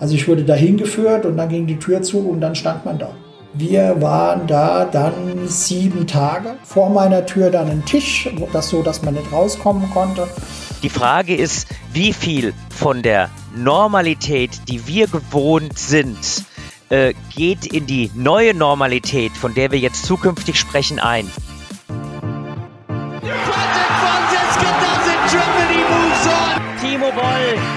Also ich wurde dahin geführt und dann ging die Tür zu und dann stand man da. Wir waren da dann sieben Tage. Vor meiner Tür dann ein Tisch, das so, dass man nicht rauskommen konnte. Die Frage ist, wie viel von der Normalität, die wir gewohnt sind, äh, geht in die neue Normalität, von der wir jetzt zukünftig sprechen, ein.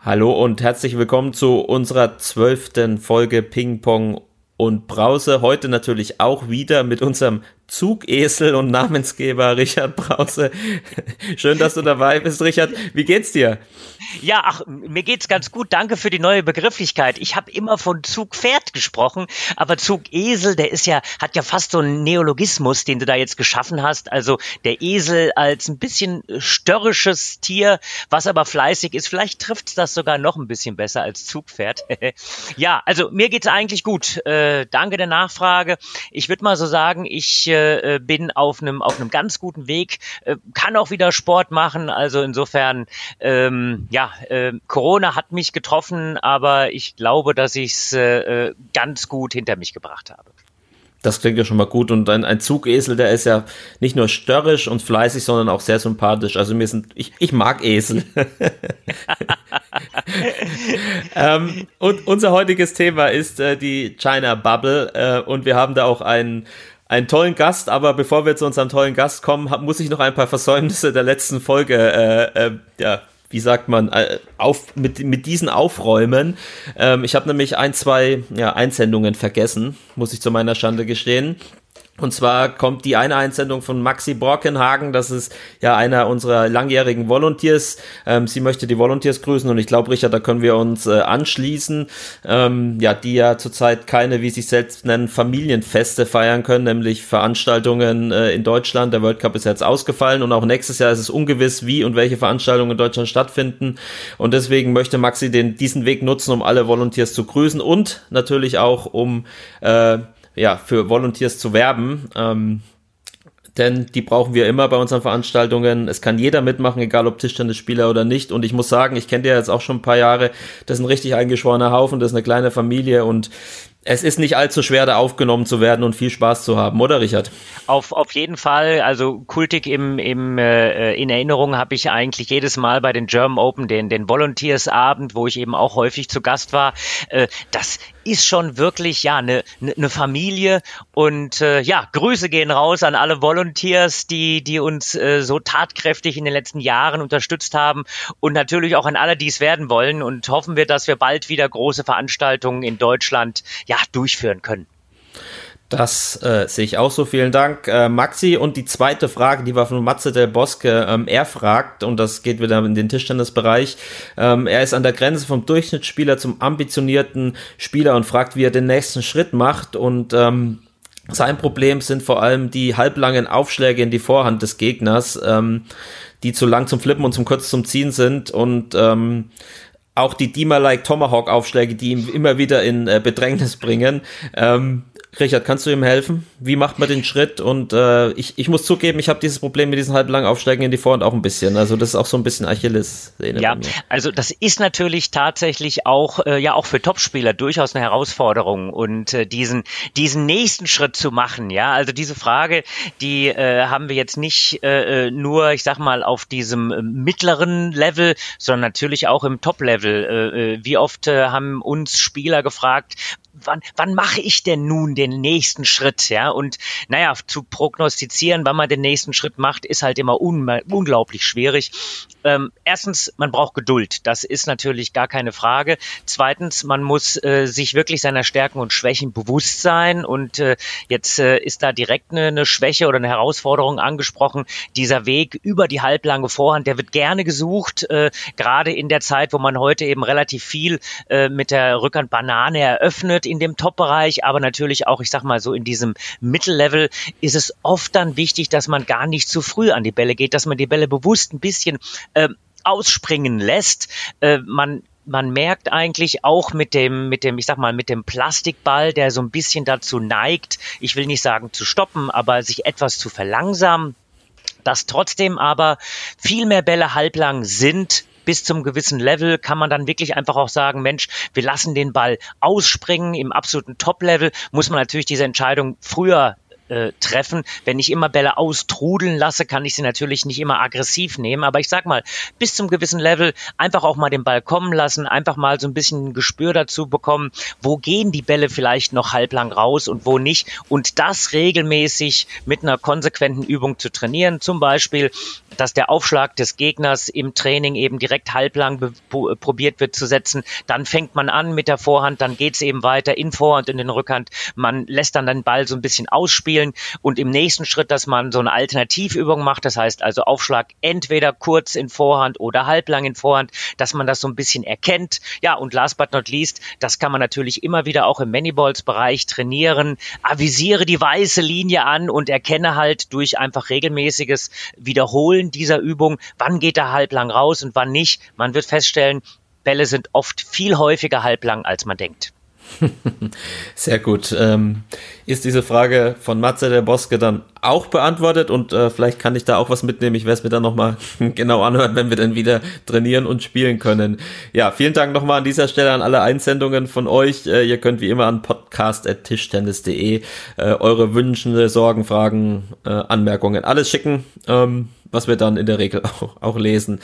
Hallo und herzlich willkommen zu unserer zwölften Folge Ping Pong und Brause. Heute natürlich auch wieder mit unserem Zugesel und Namensgeber Richard Brause. Schön, dass du dabei bist, Richard. Wie geht's dir? Ja, ach, mir geht's ganz gut. Danke für die neue Begrifflichkeit. Ich habe immer von Zugpferd gesprochen, aber Zugesel, der ist ja, hat ja fast so einen Neologismus, den du da jetzt geschaffen hast. Also der Esel als ein bisschen störrisches Tier, was aber fleißig ist. Vielleicht trifft das sogar noch ein bisschen besser als Zugpferd. ja, also mir geht's eigentlich gut. Äh, danke der Nachfrage. Ich würde mal so sagen, ich äh, äh, bin auf einem auf einem ganz guten Weg, äh, kann auch wieder Sport machen. Also insofern, ähm, ja, äh, Corona hat mich getroffen, aber ich glaube, dass ich es äh, ganz gut hinter mich gebracht habe. Das klingt ja schon mal gut. Und ein, ein Zugesel, der ist ja nicht nur störrisch und fleißig, sondern auch sehr sympathisch. Also mir sind, ich, ich mag Esel. ähm, und unser heutiges Thema ist äh, die China Bubble. Äh, und wir haben da auch einen einen tollen Gast, aber bevor wir zu unserem tollen Gast kommen, hab, muss ich noch ein paar Versäumnisse der letzten Folge, äh, äh, ja, wie sagt man, äh, auf, mit, mit diesen aufräumen. Ähm, ich habe nämlich ein, zwei ja, Einsendungen vergessen, muss ich zu meiner Schande gestehen. Und zwar kommt die eine Einsendung von Maxi Borkenhagen, das ist ja einer unserer langjährigen Volunteers. Ähm, sie möchte die Volunteers grüßen und ich glaube, Richard, da können wir uns äh, anschließen. Ähm, ja, die ja zurzeit keine, wie sie selbst nennen, Familienfeste feiern können, nämlich Veranstaltungen äh, in Deutschland. Der World Cup ist jetzt ausgefallen und auch nächstes Jahr ist es ungewiss, wie und welche Veranstaltungen in Deutschland stattfinden. Und deswegen möchte Maxi den, diesen Weg nutzen, um alle Volunteers zu grüßen und natürlich auch um äh, ja, für Volunteers zu werben. Ähm, denn die brauchen wir immer bei unseren Veranstaltungen. Es kann jeder mitmachen, egal ob Tischtennisspieler oder nicht. Und ich muss sagen, ich kenne dir jetzt auch schon ein paar Jahre. Das ist ein richtig eingeschworener Haufen, das ist eine kleine Familie und es ist nicht allzu schwer, da aufgenommen zu werden und viel Spaß zu haben, oder Richard? Auf, auf jeden Fall. Also kultig im, im, äh, in Erinnerung habe ich eigentlich jedes Mal bei den German Open den, den Volunteers-Abend, wo ich eben auch häufig zu Gast war. Äh, das ist schon wirklich ja eine ne, ne Familie. Und äh, ja Grüße gehen raus an alle Volunteers, die die uns äh, so tatkräftig in den letzten Jahren unterstützt haben. Und natürlich auch an alle, die es werden wollen. Und hoffen wir, dass wir bald wieder große Veranstaltungen in Deutschland ja durchführen können. Das äh, sehe ich auch so. Vielen Dank, äh, Maxi. Und die zweite Frage, die war von Matze del Bosque. Ähm, er fragt, und das geht wieder in den Tischtennisbereich, ähm, er ist an der Grenze vom Durchschnittsspieler zum ambitionierten Spieler und fragt, wie er den nächsten Schritt macht. Und ähm, sein Problem sind vor allem die halblangen Aufschläge in die Vorhand des Gegners, ähm, die zu lang zum Flippen und zum kurz zum Ziehen sind. Und ähm, auch die Dima-like Tomahawk-Aufschläge, die ihn immer wieder in äh, Bedrängnis bringen. Ähm, Richard, kannst du ihm helfen? Wie macht man den Schritt? Und äh, ich, ich muss zugeben, ich habe dieses Problem mit diesen halblangen Aufsteigen in die Vorhand auch ein bisschen. Also das ist auch so ein bisschen Achilles. Ja, also das ist natürlich tatsächlich auch äh, ja auch für Topspieler durchaus eine Herausforderung und äh, diesen diesen nächsten Schritt zu machen. Ja, also diese Frage, die äh, haben wir jetzt nicht äh, äh nur, ich sag mal, auf diesem äh, mittleren Level, sondern natürlich auch im Top-Level. Äh, äh wie oft äh, haben uns Spieler gefragt, wann, wann mache ich denn nun den nächsten Schritt? Ja, und naja, zu prognostizieren, wann man den nächsten Schritt macht, ist halt immer un unglaublich schwierig. Ähm, erstens, man braucht Geduld. Das ist natürlich gar keine Frage. Zweitens, man muss äh, sich wirklich seiner Stärken und Schwächen bewusst sein. Und äh, jetzt äh, ist da direkt eine, eine Schwäche oder eine Herausforderung angesprochen. Dieser Weg über die halblange Vorhand, der wird gerne gesucht, äh, gerade in der Zeit, wo man heute eben relativ viel äh, mit der Rückhand Banane eröffnet in dem Top-Bereich, aber natürlich auch, ich sag mal so in diesem Mittellevel ist es oft dann wichtig, dass man gar nicht zu früh an die Bälle geht, dass man die Bälle bewusst ein bisschen äh, ausspringen lässt. Äh, man man merkt eigentlich auch mit dem, mit dem, ich sag mal, mit dem Plastikball, der so ein bisschen dazu neigt, ich will nicht sagen zu stoppen, aber sich etwas zu verlangsamen, dass trotzdem aber viel mehr Bälle halblang sind bis zum gewissen Level kann man dann wirklich einfach auch sagen, Mensch, wir lassen den Ball ausspringen. Im absoluten Top-Level muss man natürlich diese Entscheidung früher äh, treffen. Wenn ich immer Bälle austrudeln lasse, kann ich sie natürlich nicht immer aggressiv nehmen. Aber ich sag mal, bis zum gewissen Level einfach auch mal den Ball kommen lassen, einfach mal so ein bisschen ein Gespür dazu bekommen, wo gehen die Bälle vielleicht noch halblang raus und wo nicht. Und das regelmäßig mit einer konsequenten Übung zu trainieren. Zum Beispiel, dass der Aufschlag des Gegners im Training eben direkt halblang probiert wird zu setzen. Dann fängt man an mit der Vorhand, dann geht's eben weiter in Vorhand in den Rückhand. Man lässt dann den Ball so ein bisschen ausspielen spielen und im nächsten Schritt, dass man so eine Alternativübung macht, das heißt also Aufschlag entweder kurz in Vorhand oder halblang in Vorhand, dass man das so ein bisschen erkennt. Ja, und last but not least, das kann man natürlich immer wieder auch im Manyballs-Bereich trainieren. Avisiere die weiße Linie an und erkenne halt durch einfach regelmäßiges Wiederholen dieser Übung, wann geht er halblang raus und wann nicht. Man wird feststellen, Bälle sind oft viel häufiger halblang, als man denkt. Sehr gut. Ähm, ist diese Frage von Matze der Boske dann auch beantwortet und äh, vielleicht kann ich da auch was mitnehmen. Ich werde es mir dann nochmal genau anhören, wenn wir dann wieder trainieren und spielen können. Ja, vielen Dank nochmal an dieser Stelle an alle Einsendungen von euch. Äh, ihr könnt wie immer an podcast.tischtennis.de äh, eure Wünsche, Sorgen, Fragen, äh, Anmerkungen, alles schicken. Ähm, was wir dann in der Regel auch, auch lesen.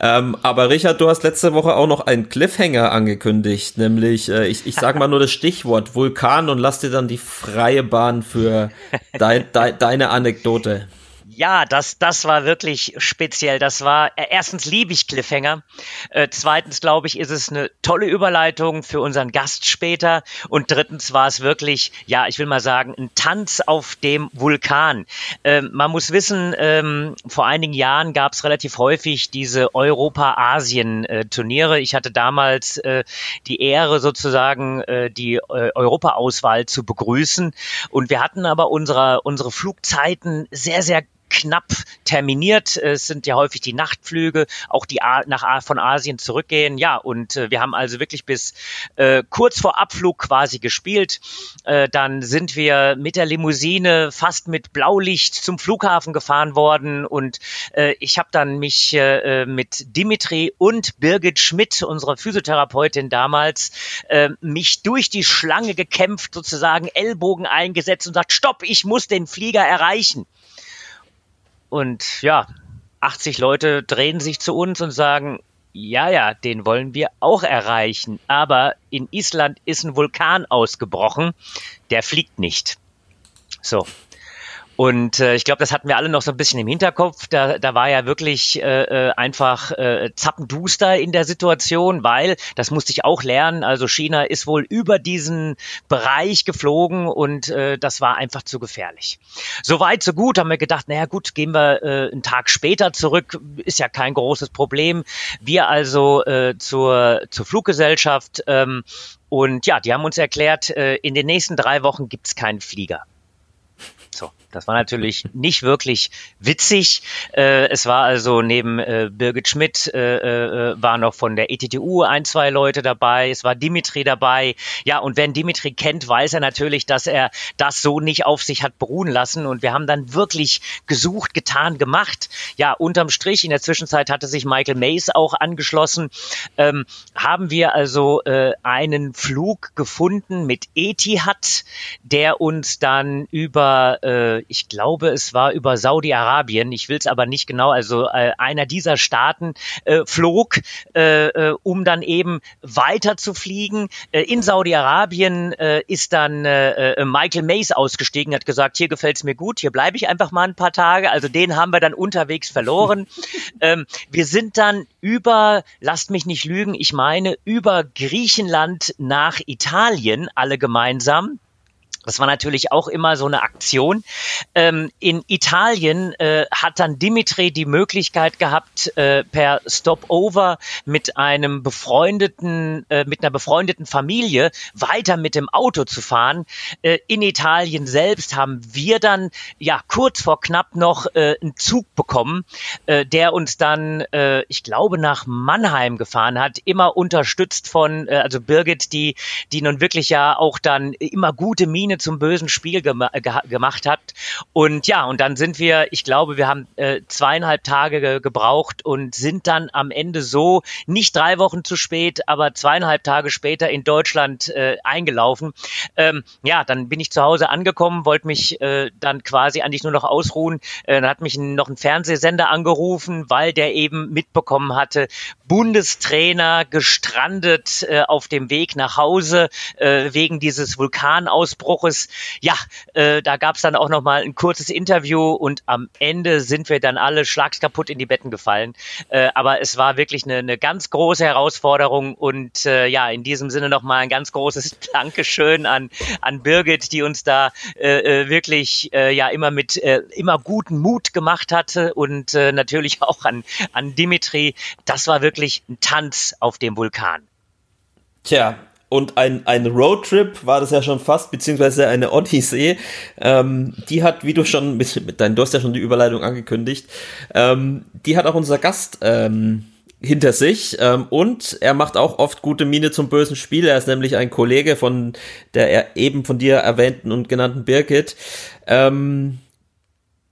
Ähm, aber Richard, du hast letzte Woche auch noch einen Cliffhanger angekündigt, nämlich, äh, ich, ich sage mal nur das Stichwort Vulkan und lass dir dann die freie Bahn für dein, dein, deine Anekdote. Ja, das, das war wirklich speziell. Das war, äh, erstens liebe ich Cliffhanger. Äh, zweitens, glaube ich, ist es eine tolle Überleitung für unseren Gast später. Und drittens war es wirklich, ja, ich will mal sagen, ein Tanz auf dem Vulkan. Ähm, man muss wissen, ähm, vor einigen Jahren gab es relativ häufig diese Europa-Asien-Turniere. Ich hatte damals äh, die Ehre, sozusagen äh, die äh, Europa-Auswahl zu begrüßen. Und wir hatten aber unsere, unsere Flugzeiten sehr, sehr knapp terminiert. Es sind ja häufig die Nachtflüge, auch die nach von Asien zurückgehen. Ja, und äh, wir haben also wirklich bis äh, kurz vor Abflug quasi gespielt. Äh, dann sind wir mit der Limousine fast mit Blaulicht zum Flughafen gefahren worden und äh, ich habe dann mich äh, äh, mit Dimitri und Birgit Schmidt, unserer Physiotherapeutin damals, äh, mich durch die Schlange gekämpft, sozusagen Ellbogen eingesetzt und sagt, stopp, ich muss den Flieger erreichen. Und ja, 80 Leute drehen sich zu uns und sagen, ja, ja, den wollen wir auch erreichen. Aber in Island ist ein Vulkan ausgebrochen, der fliegt nicht. So. Und äh, ich glaube, das hatten wir alle noch so ein bisschen im Hinterkopf. Da, da war ja wirklich äh, äh, einfach äh, zappenduster in der Situation, weil, das musste ich auch lernen, also China ist wohl über diesen Bereich geflogen und äh, das war einfach zu gefährlich. Soweit, so gut, haben wir gedacht, naja gut, gehen wir äh, einen Tag später zurück, ist ja kein großes Problem. Wir also äh, zur, zur Fluggesellschaft ähm, und ja, die haben uns erklärt, äh, in den nächsten drei Wochen gibt's keinen Flieger. So, das war natürlich nicht wirklich witzig. Äh, es war also neben äh, Birgit Schmidt äh, äh, war noch von der ETTU ein, zwei Leute dabei. Es war Dimitri dabei. Ja, und wer Dimitri kennt, weiß er natürlich, dass er das so nicht auf sich hat beruhen lassen. Und wir haben dann wirklich gesucht, getan, gemacht. Ja, unterm Strich, in der Zwischenzeit hatte sich Michael Mays auch angeschlossen. Ähm, haben wir also äh, einen Flug gefunden mit Etihad, der uns dann über äh, ich glaube, es war über Saudi-Arabien, ich will es aber nicht genau, also äh, einer dieser Staaten äh, flog, äh, äh um dann eben weiter zu fliegen. Äh, in Saudi-Arabien äh, ist dann äh, Michael Mays ausgestiegen, hat gesagt, hier gefällt's mir gut, hier bleibe ich einfach mal ein paar Tage. Also den haben wir dann unterwegs verloren. ähm, wir sind dann über, lasst mich nicht lügen, ich meine über Griechenland nach Italien, alle gemeinsam Das war natürlich auch immer so eine Aktion. Ähm, in Italien äh, hat dann Dimitri die Möglichkeit gehabt, äh, per Stopover mit einem befreundeten, äh, mit einer befreundeten Familie weiter mit dem Auto zu fahren. Äh, in Italien selbst haben wir dann ja kurz vor knapp noch äh, einen Zug bekommen, äh, der uns dann, ich glaube, nach Mannheim gefahren hat, immer unterstützt von, also Birgit, die, die nun wirklich ja auch dann immer gute Miene Miene zum bösen Spiel gema ge gemacht hat. Und ja, und dann sind wir, ich glaube, wir haben äh, zweieinhalb Tage ge gebraucht und sind dann am Ende so, nicht drei Wochen zu spät, aber zweieinhalb Tage später in Deutschland äh, eingelaufen. Ähm, ja, dann bin ich zu Hause angekommen, wollte mich äh, dann quasi eigentlich nur noch ausruhen. Äh, dann hat mich noch ein Fernsehsender angerufen, weil der eben mitbekommen hatte, Bundestrainer gestrandet äh, auf dem Weg nach Hause äh, wegen dieses Vulkanausbruchs Woches. Ja, äh, da gab es dann auch noch mal ein kurzes Interview und am Ende sind wir dann alle schlagskaputt in die Betten gefallen. Äh, aber es war wirklich eine, eine ganz große Herausforderung und äh, ja, in diesem Sinne noch mal ein ganz großes Dankeschön an, an Birgit, die uns da äh, äh, wirklich äh, ja immer mit äh, immer guten Mut gemacht hatte und äh, natürlich auch an, an Dimitri. Das war wirklich ein Tanz auf dem Vulkan. Tja, und ein, ein Roadtrip war das ja schon fast, beziehungsweise eine Odyssee. Ähm, die hat, wie du schon mit, mit deinem, du hast ja schon die Überleitung angekündigt, ähm, die hat auch unser Gast ähm, hinter sich ähm, und er macht auch oft gute Miene zum bösen Spiel. Er ist nämlich ein Kollege von der eben von dir erwähnten und genannten Birgit. Ähm,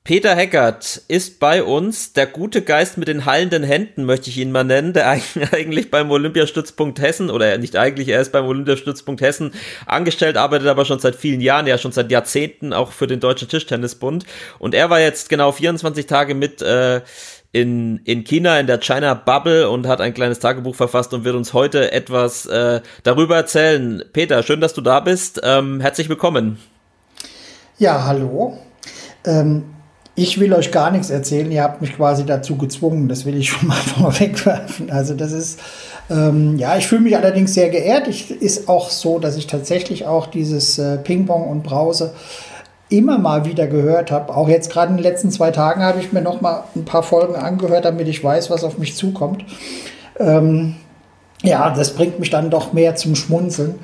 Peter Heckert ist bei uns, der gute Geist mit den heilenden Händen, möchte ich ihn mal nennen, der eigentlich beim Olympiastützpunkt Hessen, oder nicht eigentlich, er ist beim Olympiastützpunkt Hessen angestellt, arbeitet aber schon seit vielen Jahren, ja schon seit Jahrzehnten auch für den Deutschen Tischtennisbund. Und er war jetzt genau 24 Tage mit äh, in, in China, in der China Bubble und hat ein kleines Tagebuch verfasst und wird uns heute etwas äh, darüber erzählen. Peter, schön, dass du da bist. Ähm, herzlich willkommen. Ja, hallo. Ähm, ich will euch gar nichts erzählen, ihr habt mich quasi dazu gezwungen, das will ich schon mal vorwegwerfen. Also das ist, ähm, ja, ich fühle mich allerdings sehr geehrt. Ich, ist auch so, dass ich tatsächlich auch dieses äh, Ping-Pong und Brause immer mal wieder gehört habe. Auch jetzt gerade in den letzten zwei Tagen habe ich mir noch mal ein paar Folgen angehört, damit ich weiß, was auf mich zukommt. Ähm, ja, das bringt mich dann doch mehr zum Schmunzeln.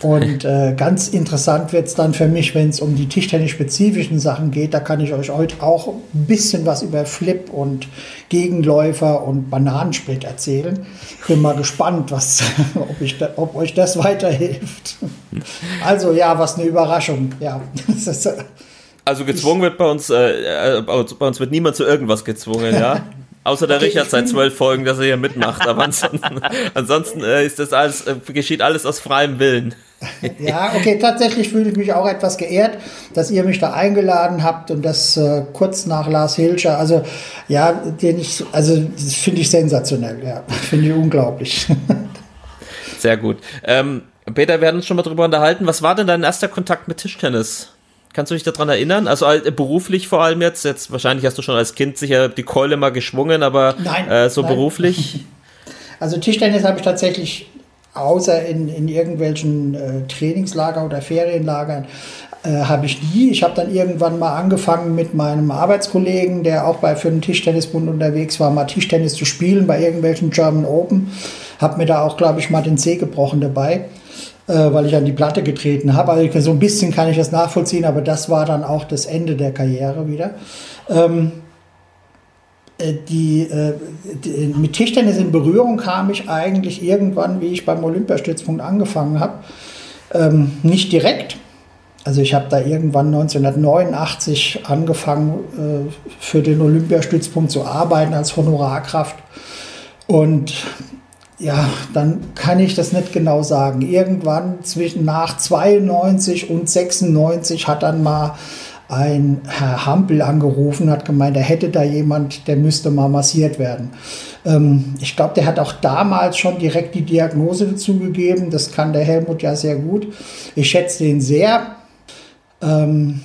Und äh, ganz interessant wird es dann für mich, wenn es um die tischtennis-spezifischen Sachen geht. Da kann ich euch heute auch ein bisschen was über Flip und Gegenläufer und Bananensplit erzählen. Bin mal gespannt, was, ob, ich da, ob euch das weiterhilft. Also ja, was eine Überraschung. Ja, also gezwungen wird bei uns, äh, äh, bei uns wird niemand zu irgendwas gezwungen, ja. Außer der okay, Richard seit zwölf Folgen, dass er hier mitmacht. Aber ansonsten, ansonsten äh, ist das alles, äh, geschieht alles aus freiem Willen. Ja, okay, tatsächlich fühle ich mich auch etwas geehrt, dass ihr mich da eingeladen habt und das äh, kurz nach Lars Hilscher. Also, ja, den ich, also das finde ich sensationell, ja. Finde ich unglaublich. Sehr gut. Ähm, Peter, wir hatten uns schon mal drüber unterhalten. Was war denn dein erster Kontakt mit Tischtennis? Kannst du dich daran erinnern? Also äh, beruflich vor allem jetzt. Jetzt wahrscheinlich hast du schon als Kind sicher die Keule mal geschwungen, aber nein, äh, so nein. beruflich. Also Tischtennis habe ich tatsächlich außer in, in irgendwelchen äh, Trainingslager oder Ferienlagern äh, habe ich nie. Ich habe dann irgendwann mal angefangen mit meinem Arbeitskollegen, der auch bei für den Tischtennisbund unterwegs war, mal Tischtennis zu spielen bei irgendwelchen German Open. Habe mir da auch, glaube ich, mal den Zeh gebrochen dabei weil ich an die Platte getreten habe. Also so ein bisschen kann ich das nachvollziehen, aber das war dann auch das Ende der Karriere wieder. Ähm, äh, die, äh, die, mit Tischtennis in Berührung kam ich eigentlich irgendwann, wie ich beim Olympiastützpunkt angefangen habe. Ähm, nicht direkt. Also ich habe da irgendwann 1989 angefangen, äh, für den Olympiastützpunkt zu arbeiten als Honorarkraft. Und ja, dann kann ich das nicht genau sagen. Irgendwann zwischen nach 92 und 96 hat dann mal ein Herr Hampel angerufen, hat gemeint, er hätte da jemand, der müsste mal massiert werden. Ähm, ich glaube, der hat auch damals schon direkt die Diagnose dazu gegeben. Das kann der Helmut ja sehr gut. Ich schätze den sehr. Ähm,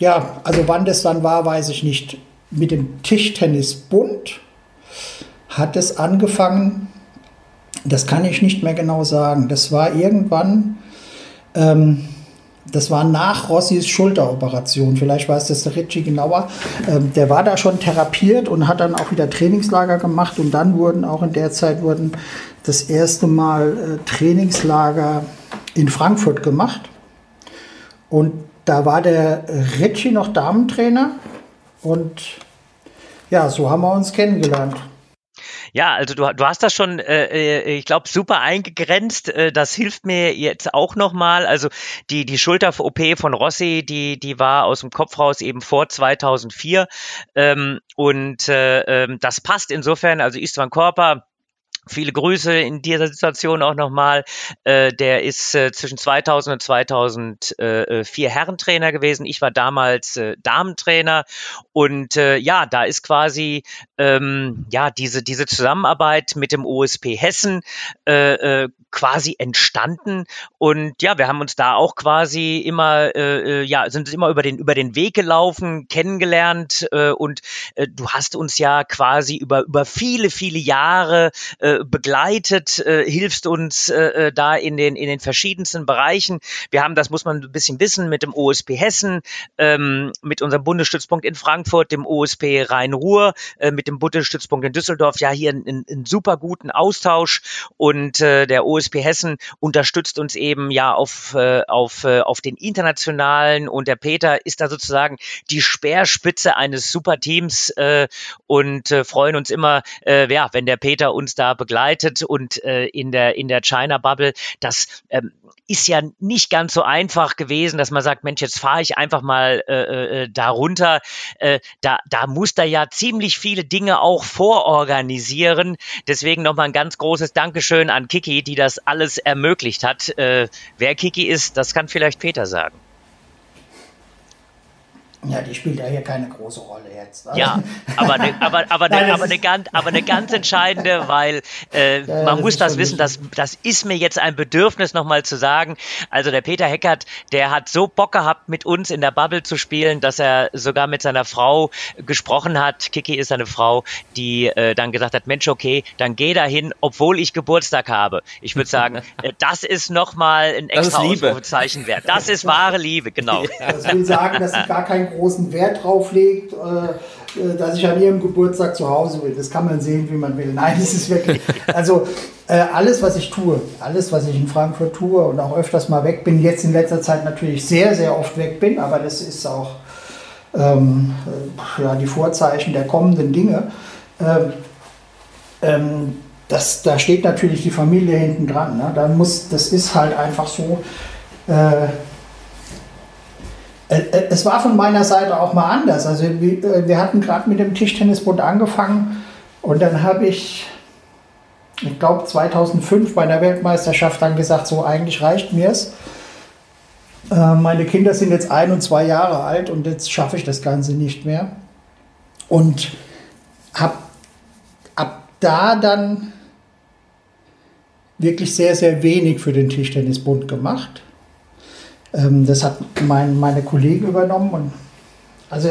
ja, also wann das dann war, weiß ich nicht. Mit dem Tischtennisbund hat es angefangen das kann ich nicht mehr genau sagen. Das war irgendwann, ähm, das war nach Rossis Schulteroperation. Vielleicht weiß das der Ritchie genauer. Ähm, der war da schon therapiert und hat dann auch wieder Trainingslager gemacht. Und dann wurden auch in der Zeit wurden das erste Mal äh, Trainingslager in Frankfurt gemacht. Und da war der Ritchie noch Damentrainer. Und ja, so haben wir uns kennengelernt. Ja, also du, du hast das schon, äh, äh ich glaube, super eingegrenzt. Äh, das hilft mir jetzt auch nochmal. Also die, die Schulter-OP von Rossi, die, die war aus dem Kopf raus eben vor 2004. Ähm, und äh, ähm, das passt insofern. Also Istvan Körper Viele Grüße in dieser Situation auch nochmal. Äh, der ist äh, zwischen 2000 und 2004 Herrentrainer gewesen. Ich war damals äh, Damentrainer. Und äh, ja, da ist quasi ähm, ja diese, diese Zusammenarbeit mit dem OSP Hessen äh, äh, quasi entstanden. Und ja, wir haben uns da auch quasi immer, äh, äh ja, sind immer über den, über den Weg gelaufen, kennengelernt. Äh, und äh, du hast uns ja quasi über, über viele, viele Jahre äh, begleitet, äh, hilfst uns äh, äh, da in den, in den verschiedensten Bereichen. Wir haben, das muss man ein bisschen wissen, mit dem OSP Hessen, ähm, mit unserem Bundesstützpunkt in Frankfurt, dem OSP Rhein-Ruhr, äh, mit dem Bundesstützpunkt in Düsseldorf, ja hier einen, super guten Austausch. Und äh, der OSP Hessen unterstützt uns eben ja auf, äh, auf, äh, auf den internationalen und der Peter ist da sozusagen die Speerspitze eines Superteams äh, und äh, freuen uns immer, äh, ja, wenn der Peter uns da begleitet und äh, in der in der China Bubble, das ähm, ist ja nicht ganz so einfach gewesen, dass man sagt, Mensch, jetzt fahre ich einfach mal äh, äh, da runter. Äh, da, da muss da ja ziemlich viele Dinge auch vororganisieren. Deswegen nochmal ein ganz großes Dankeschön an Kiki, die das alles ermöglicht hat. Äh, wer Kiki ist, das kann vielleicht Peter sagen. Ja, die spielt ja hier keine große Rolle jetzt. Also. Ja, aber eine, aber, aber, Nein, eine, aber, eine ganz, aber eine ganz entscheidende, weil äh, ja, man das muss das wissen, das, das ist mir jetzt ein Bedürfnis nochmal zu sagen. Also der Peter Heckert, der hat so Bock gehabt, mit uns in der Bubble zu spielen, dass er sogar mit seiner Frau gesprochen hat. Kiki ist seine Frau, die äh, dann gesagt hat, Mensch, okay, dann geh dahin, obwohl ich Geburtstag habe. Ich würde sagen, äh, das ist nochmal ein extra Ausrufezeichen wert. Das ist wahre Liebe, genau. Ja, das will sagen, dass sie gar kein großen Wert drauf legt, äh, äh, dass ich an ihrem Geburtstag zu Hause will. Das kann man sehen, wie man will. Nein, es ist wirklich, also äh, alles, was ich tue, alles, was ich in Frankfurt tue und auch öfters mal weg bin, jetzt in letzter Zeit natürlich sehr, sehr oft weg bin, aber das ist auch ähm, ja, die Vorzeichen der kommenden Dinge. Ähm, ähm, das, da steht natürlich die Familie hinten dran. Ne? Da muss, das ist halt einfach so. Äh, äh, äh, es war von meiner Seite auch mal anders. Also wir äh, hatten gerade mit dem Tischtennisbund angefangen und dann habe ich, ich glaube 2005 bei der Weltmeisterschaft dann gesagt, so eigentlich reicht mir es. Meine Kinder sind jetzt ein und zwei Jahre alt und jetzt schaffe ich das Ganze nicht mehr. Und habe ab da dann wirklich sehr, sehr wenig für den Tischtennisbund gemacht. Ähm, das hat mein, meine Kollegen übernommen. Und also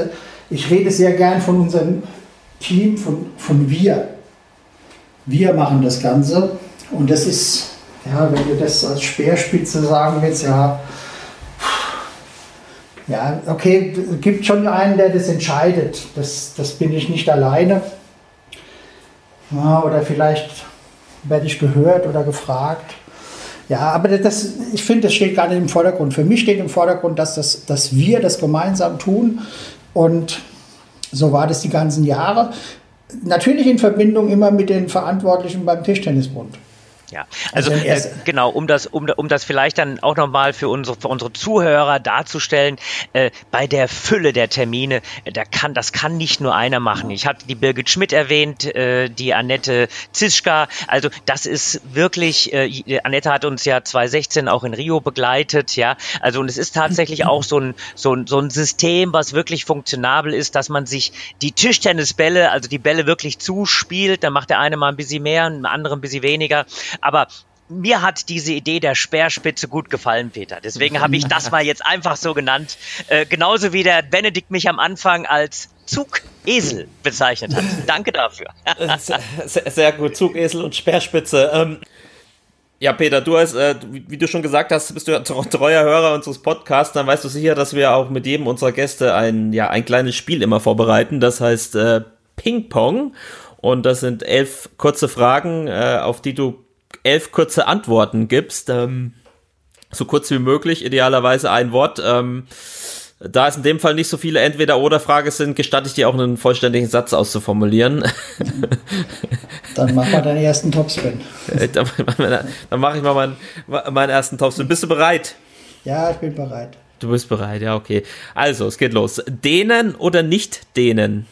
ich rede sehr gern von unserem Team, von, von wir. Wir machen das Ganze. Und das ist, ja, wenn du das als Speerspitze sagen willst, ja, ja, okay, gibt schon einen, der das entscheidet. Das, das bin ich nicht alleine. Ja, oder vielleicht werde ich gehört oder gefragt. Ja, aber das, ich finde, das steht gar nicht im Vordergrund. Für mich steht im Vordergrund, dass, das, dass wir das gemeinsam tun. Und so war das die ganzen Jahre. Natürlich in Verbindung immer mit den Verantwortlichen beim Tischtennisbund. Ja, also, also äh, genau, um das, um, um das vielleicht dann auch nochmal für unsere, für unsere Zuhörer darzustellen, äh, bei der Fülle der Termine, äh, da kann, das kann nicht nur einer machen. Ich hatte die Birgit Schmidt erwähnt, äh, die Annette Zischka, also das ist wirklich, äh, Annette hat uns ja 2016 auch in Rio begleitet, ja, also und es ist tatsächlich auch so ein, so ein, so ein System, was wirklich funktionabel ist, dass man sich die Tischtennisbälle, also die Bälle wirklich zuspielt, dann macht der eine mal ein bisschen mehr, ein anderer ein bisschen weniger, aber mir hat diese Idee der Speerspitze gut gefallen, Peter. Deswegen habe ich das mal jetzt einfach so genannt. Äh, genauso wie der Benedikt mich am Anfang als Zugesel bezeichnet hat. Danke dafür. sehr, sehr, gut, Zugesel und Speerspitze. Ähm, Ja, Peter, du hast, äh, wie du schon gesagt hast, bist du ein treuer Hörer unseres Podcasts, dann weißt du sicher, dass wir auch mit jedem unserer Gäste ein, ja, ein kleines Spiel immer vorbereiten. Das heißt äh, Ping Pong. Und das sind elf kurze Fragen, äh, auf die du elf kurze Antworten gibst. Ähm, so kurz wie möglich, idealerweise ein Wort. Ähm, da es in dem Fall nicht so viele Entweder-Oder-Frage sind, gestatte ich dir auch einen vollständigen Satz auszuformulieren. Dann mach mal deinen ersten Topspin. Äh, dann, dann mache ich mal meinen, meinen ersten Topspin. Bist du bereit? Ja, ich bin bereit. Du bist bereit, ja, okay. Also, es geht los. Dehnen oder nicht dehnen?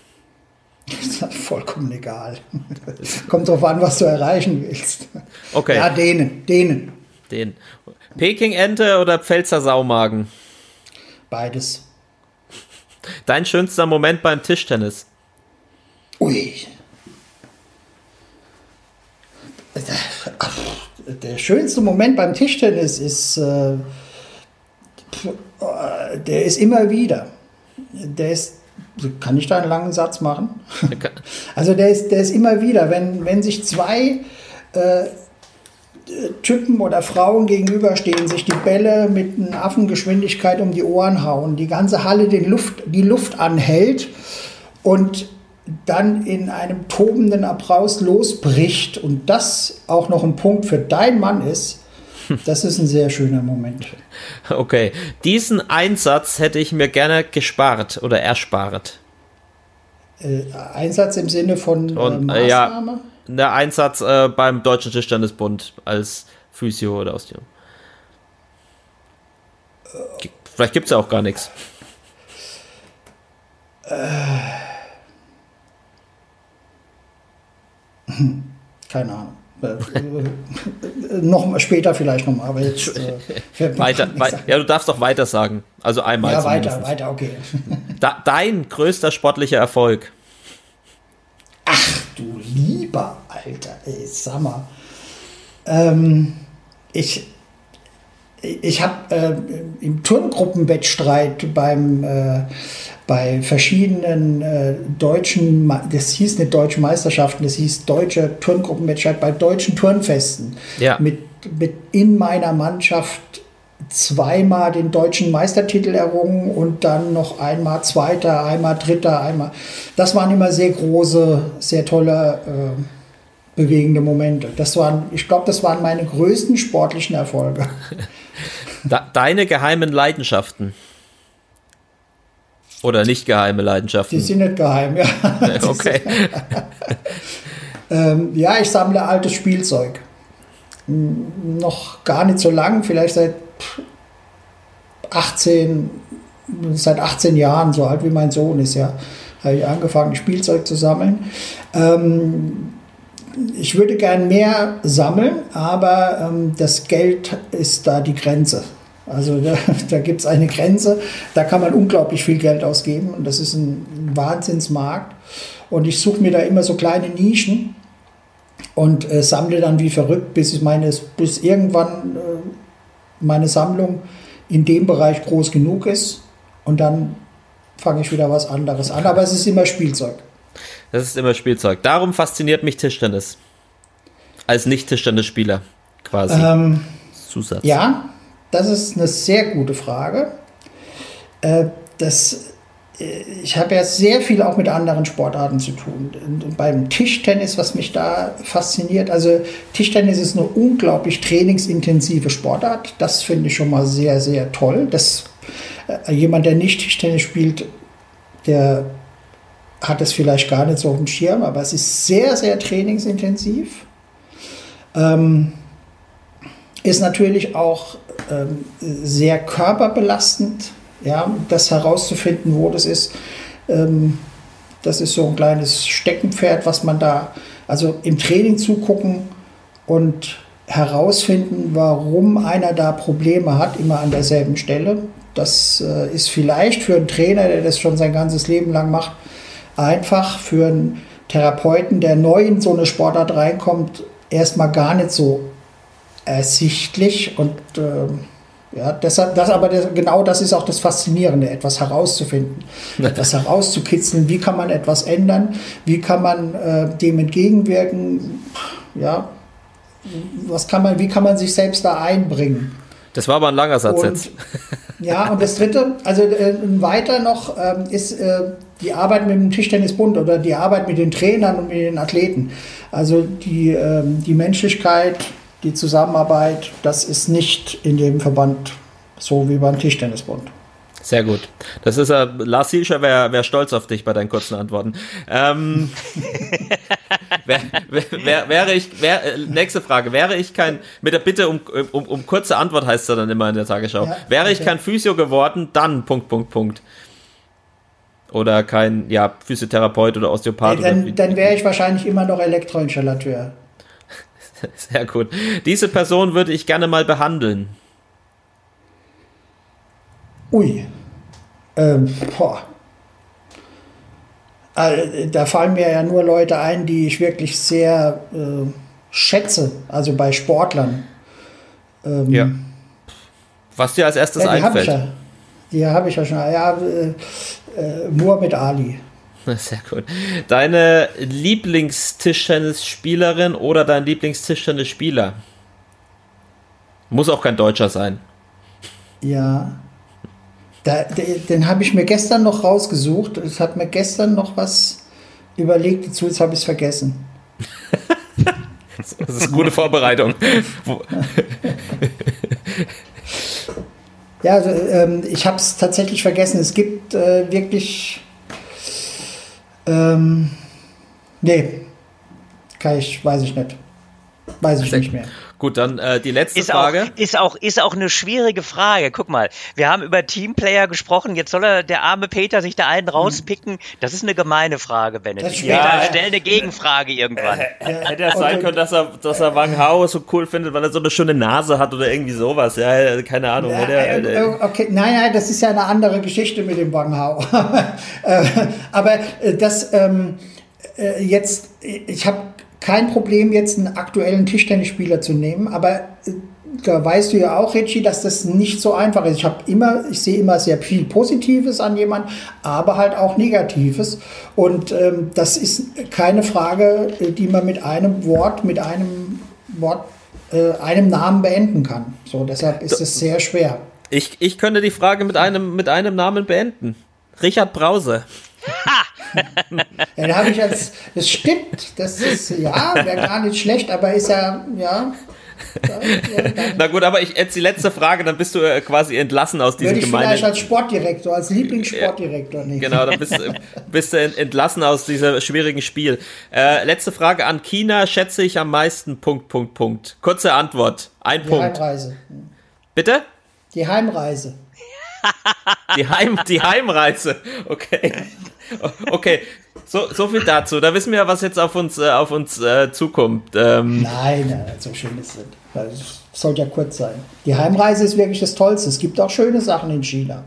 Das ist vollkommen egal. Kommt drauf an, was du erreichen willst. Okay. Ja, dehnen, dehnen. Den. Peking-Ente oder Pfälzer Saumagen? Beides. Dein schönster Moment beim Tischtennis? Ui. Der schönste Moment beim Tischtennis ist, äh, der ist immer wieder. Der ist, kann ich da einen langen Satz machen? Also der ist, der ist immer wieder, wenn, wenn sich zwei äh, Typen oder Frauen gegenüberstehen, sich die Bälle mit einer Affengeschwindigkeit um die Ohren hauen, die ganze Halle den Luft, die Luft anhält und dann in einem tobenden Applaus losbricht und das auch noch ein Punkt für dein Mann ist, das ist ein sehr schöner Moment. Okay, diesen Einsatz hätte ich mir gerne gespart oder erspart. Äh, Einsatz im Sinne von Und, äh, äh, Maßnahme? ja, der Einsatz äh, beim Deutschen Tischtennisbund als Physio oder Osteo. Vielleicht gibt es ja auch gar nichts. Keine Ahnung. Äh, äh, noch später vielleicht nochmal, aber jetzt äh, Weiter, wei ja, du darfst doch weiter sagen. Also einmal. Ja, weiter, weiter, okay. Da, dein größter sportlicher Erfolg. Du lieber Alter, ey, sag mal. Ähm, ich ich habe äh, im Turngruppenwettstreit beim äh, bei verschiedenen äh, deutschen, das hieß nicht deutsche Meisterschaften, das hieß deutscher Turngruppenwettstreit bei deutschen Turnfesten. Ja. Mit, mit in meiner Mannschaft zweimal den deutschen Meistertitel errungen und dann noch einmal Zweiter, einmal Dritter, einmal. Das waren immer sehr große, sehr tolle, äh, bewegende Momente. Das waren, ich glaube, das waren meine größten sportlichen Erfolge. Deine geheimen Leidenschaften. Oder nicht geheime Die Leidenschaften. sind nicht geheim, ja. okay. Ähm, ja, ich sammle altes Spielzeug. Hm, Noch gar nicht so lang, vielleicht seit 18, seit 18 Jahren, so alt wie mein Sohn ist ja, habe ich angefangen, Spielzeug zu sammeln. Ähm, ich würde gern mehr sammeln, aber ähm, das Geld ist da die Grenze. Also da, da gibt es eine Grenze, da kann man unglaublich viel Geld ausgeben und das ist ein Wahnsinnsmarkt. Und ich suche mir da immer so kleine Nischen und äh, sammle dann wie verrückt, bis, ich meine, bis irgendwann äh, meine Sammlung in dem Bereich groß genug ist und dann fange ich wieder was anderes an. Aber es ist immer Spielzeug. Das ist immer Spielzeug. Darum fasziniert mich Tischtennis. Als Nicht-Tischtennisspieler quasi. Ähm, Zusatz. Ja, das ist eine sehr gute Frage. Äh, das, äh, ich habe ja sehr viel auch mit anderen Sportarten zu tun. Und beim Tischtennis, was mich da fasziniert, also Tischtennis ist eine unglaublich trainingsintensive Sportart. Das finde ich schon mal sehr, sehr toll. Das, äh, jemand, der nicht Tischtennis spielt, der hat es vielleicht gar nicht so auf dem Schirm, aber es ist sehr, sehr trainingsintensiv. Ähm, ist natürlich auch sehr körperbelastend, ja, das herauszufinden, wo das ist. Ähm, das ist so ein kleines Steckenpferd, was man da, also im Training zugucken und herausfinden, warum einer da Probleme hat, immer an derselben Stelle. Das äh, ist vielleicht für einen Trainer, der das schon sein ganzes Leben lang macht, einfach für einen Therapeuten, der neu in so eine Sportart reinkommt, erstmal gar nicht so ersichtlich und ähm, ja, deshalb, das aber das, genau das ist auch das Faszinierende, etwas herauszufinden, etwas herauszukitzeln. Wie kann man etwas ändern? Wie kann man äh, dem entgegenwirken? Ja, was kann man, wie kann man sich selbst da einbringen? Das war aber ein langer Satz und, jetzt. Ja, und das dritte, also äh, weiter noch ähm, ist äh, die Arbeit mit dem Tischtennisbund oder die Arbeit mit den Trainern und mit den Athleten. Also die, ähm, die Menschlichkeit, die Zusammenarbeit, das ist nicht in dem Verband so wie beim Tischtennisbund. Sehr gut. Das ist äh, Lars Sielscher wäre wär stolz auf dich bei deinen kurzen Antworten. Ähm, wär, wär, wäre ich, wär, äh, nächste Frage, wäre ich kein, mit der Bitte um, um, um kurze Antwort heißt es dann immer in der Tagesschau, ja, wäre okay. ich kein Physio geworden, dann Punkt, Punkt, Punkt. Oder kein ja, Physiotherapeut oder Osteopath. Ja, dann, dann wäre ich wahrscheinlich immer noch Elektroinstallateur. Sehr gut. Diese Person würde ich gerne mal behandeln. Ui. Ähm, boah. Also, da fallen mir ja nur Leute ein, die ich wirklich sehr äh, schätze, also bei Sportlern. Ähm, ja. Was dir als erstes ja, die einfällt? Hab ja, die habe ich ja schon. Ja, äh, äh, Muhammad Ali. Sehr gut. Deine Lieblingstischtennisspielerin oder dein Lieblingstischtennisspieler? Muss auch kein Deutscher sein. Ja. Da, den habe ich mir gestern noch rausgesucht. Es hat mir gestern noch was überlegt dazu, jetzt habe ich es vergessen. das ist eine gute Vorbereitung. ja, also, ähm, ich habe es tatsächlich vergessen. Es gibt äh, wirklich. Ähm, nee, kann ich, weiß ich nicht. Weiß ich nicht mehr. Gut, dann äh, die letzte ist Frage. Auch, ist, auch, ist auch eine schwierige Frage. Guck mal, wir haben über Teamplayer gesprochen. Jetzt soll er, der arme Peter sich da einen rauspicken. Das ist eine gemeine Frage, Bennett. Ja, stell eine Gegenfrage irgendwann. Äh, hätte es sein können, dass er, dass er Wang Hao so cool findet, weil er so eine schöne Nase hat oder irgendwie sowas. Ja, keine Ahnung. Ja, der, äh, äh, okay, nein, nein, das ist ja eine andere Geschichte mit dem Wang Hao. Aber das ähm, jetzt, ich habe kein Problem, jetzt einen aktuellen Tischtennisspieler zu nehmen, aber äh, da weißt du ja auch, Richie, dass das nicht so einfach ist. Ich habe immer, ich sehe immer sehr viel Positives an jemand, aber halt auch Negatives. Und ähm, das ist keine Frage, äh, die man mit einem Wort, mit einem Wort, äh, einem Namen beenden kann. So, deshalb ist es sehr schwer. Ich, ich könnte die Frage mit einem, mit einem Namen beenden. Richard Brause. Ha! ja, da habe ich als, das stimmt, das ist, ja, wäre gar nicht schlecht, aber ist ja, ja. Na gut, aber ich jetzt die letzte Frage, dann bist du äh, quasi entlassen aus diesem gemeinen. Vielleicht als Sportdirektor, als Lieblingssportdirektor nicht. Genau, dann bist, bist, du entlassen aus diesem schwierigen Spiel. Äh, letzte Frage an China schätze ich am meisten. Punkt, Punkt, Punkt. Kurze Antwort. Ein die Punkt. Heimreise. Bitte? Die Heimreise. Die, Heim, die Heimreise. Okay. Okay, so, so viel dazu. Da wissen wir ja, was jetzt auf uns, äh, auf uns äh, zukommt. Ähm nein, nein, so schön ist es. Das soll ja kurz sein. Die Heimreise ist wirklich das Tollste. Es gibt auch schöne Sachen in China.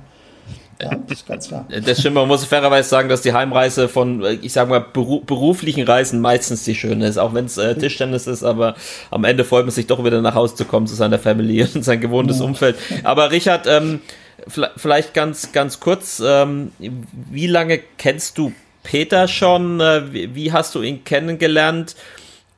Ja, das ist ganz klar. Das stimmt, man muss fairerweise sagen, dass die Heimreise von, ich sag mal, beruflichen Reisen meistens die schöne ist, auch wenn es äh, Tischtennis ist, aber am Ende freut man sich doch wieder nach Hause zu kommen zu seiner Family und sein gewohntes ja. Umfeld. Aber Richard, ähm, vielleicht ganz, ganz kurz, ähm, wie lange kennst du Peter schon? Äh, wie, hast du ihn kennengelernt?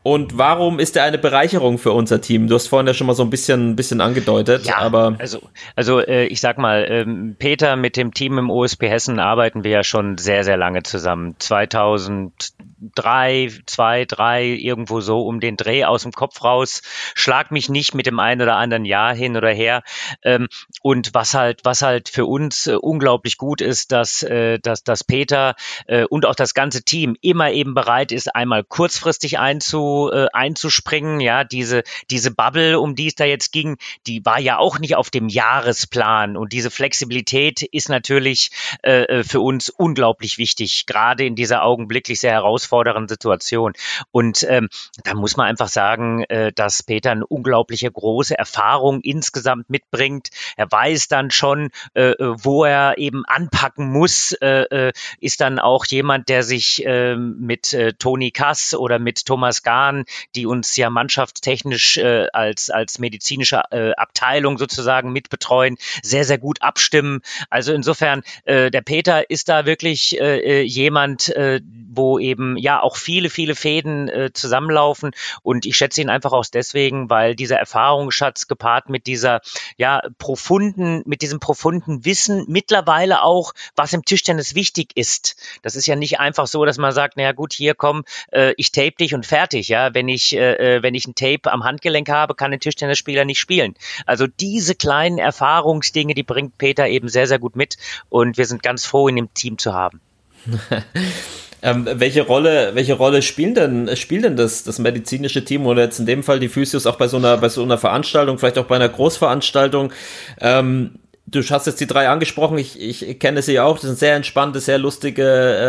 Und warum ist er eine Bereicherung für unser Team? Du hast vorhin ja schon mal so ein bisschen, ein bisschen angedeutet, ja, aber. Also, also äh, ich sag mal, ähm, Peter mit dem Team im OSP Hessen arbeiten wir ja schon sehr, sehr lange zusammen. 2000 drei, zwei, drei, irgendwo so um den Dreh aus dem Kopf raus. Schlag mich nicht mit dem einen oder anderen Jahr hin oder her. Ähm, und was halt, was halt für uns äh, unglaublich gut ist, dass, äh, dass, dass Peter äh, und auch das ganze Team immer eben bereit ist, einmal kurzfristig einzu, äh, einzuspringen. Ja, diese, diese Bubble, um die es da jetzt ging, die war ja auch nicht auf dem Jahresplan. Und diese Flexibilität ist natürlich äh, äh für uns unglaublich wichtig, gerade in dieser augenblicklich sehr herausfordernden herausfordernden Situation. Und ähm, da muss man einfach sagen, äh, dass Peter eine unglaubliche große Erfahrung insgesamt mitbringt. Er weiß dann schon, äh, äh, wo er eben anpacken muss, äh, äh, ist dann auch jemand, der sich äh, mit äh, Toni Kass oder mit Thomas Gahn, die uns ja mannschaftstechnisch äh, als, als medizinische äh, Abteilung sozusagen mitbetreuen, sehr, sehr gut abstimmen. Also insofern, äh, der Peter ist da wirklich äh, äh jemand, äh, wo eben ja auch viele, viele Fäden äh, zusammenlaufen. Und ich schätze ihn einfach auch deswegen, weil dieser Erfahrungsschatz gepaart mit dieser ja profunden, mit diesem profunden Wissen mittlerweile auch, was im Tischtennis wichtig ist. Das ist ja nicht einfach so, dass man sagt, naja gut, hier komm, äh, ich tape dich und fertig. Ja, wenn ich äh, äh, wenn ich ein Tape am Handgelenk habe, kann ein Tischtennisspieler nicht spielen. Also diese kleinen Erfahrungsdinge, die bringt Peter eben sehr, sehr gut mit. Und wir sind ganz froh, ihn im Team zu haben. Ähm, welche Rolle, welche Rolle spielen denn, spielt denn das, das medizinische Team oder jetzt in dem Fall die Physios auch bei so einer, bei so einer Veranstaltung, vielleicht auch bei einer Großveranstaltung? Ähm, Du hast jetzt die drei angesprochen, ich, ich kenne sie auch, das sind sehr entspannte, sehr lustige,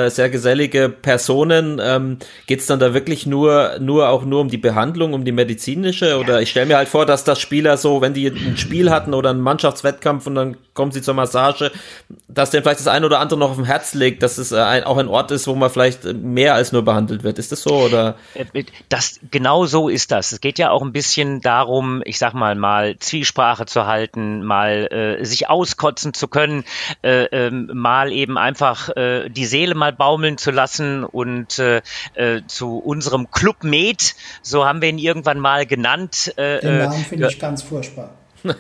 äh, sehr gesellige Personen. Ähm, Geht es dann da wirklich nur, nur auch nur um die Behandlung, um die medizinische? Oder ich stelle mir halt vor, dass das Spieler so, wenn die ein Spiel hatten oder einen Mannschaftswettkampf und dann kommen sie zur Massage, dass denen vielleicht das eine oder andere noch auf dem Herz legt, dass es äh, ein, auch ein Ort ist, wo man vielleicht mehr als nur behandelt wird. Ist das so? Oder? Äh, das, genau so ist das. Es geht ja auch ein bisschen darum, ich sag mal, mal Zwiesprache zu halten, mal äh, sich auskotzen zu können, äh, ähm, mal eben einfach äh, die Seele mal baumeln zu lassen und äh, äh, zu unserem Club Med, so haben wir ihn irgendwann mal genannt. Äh, Den Namen finde ich ganz furchtbar.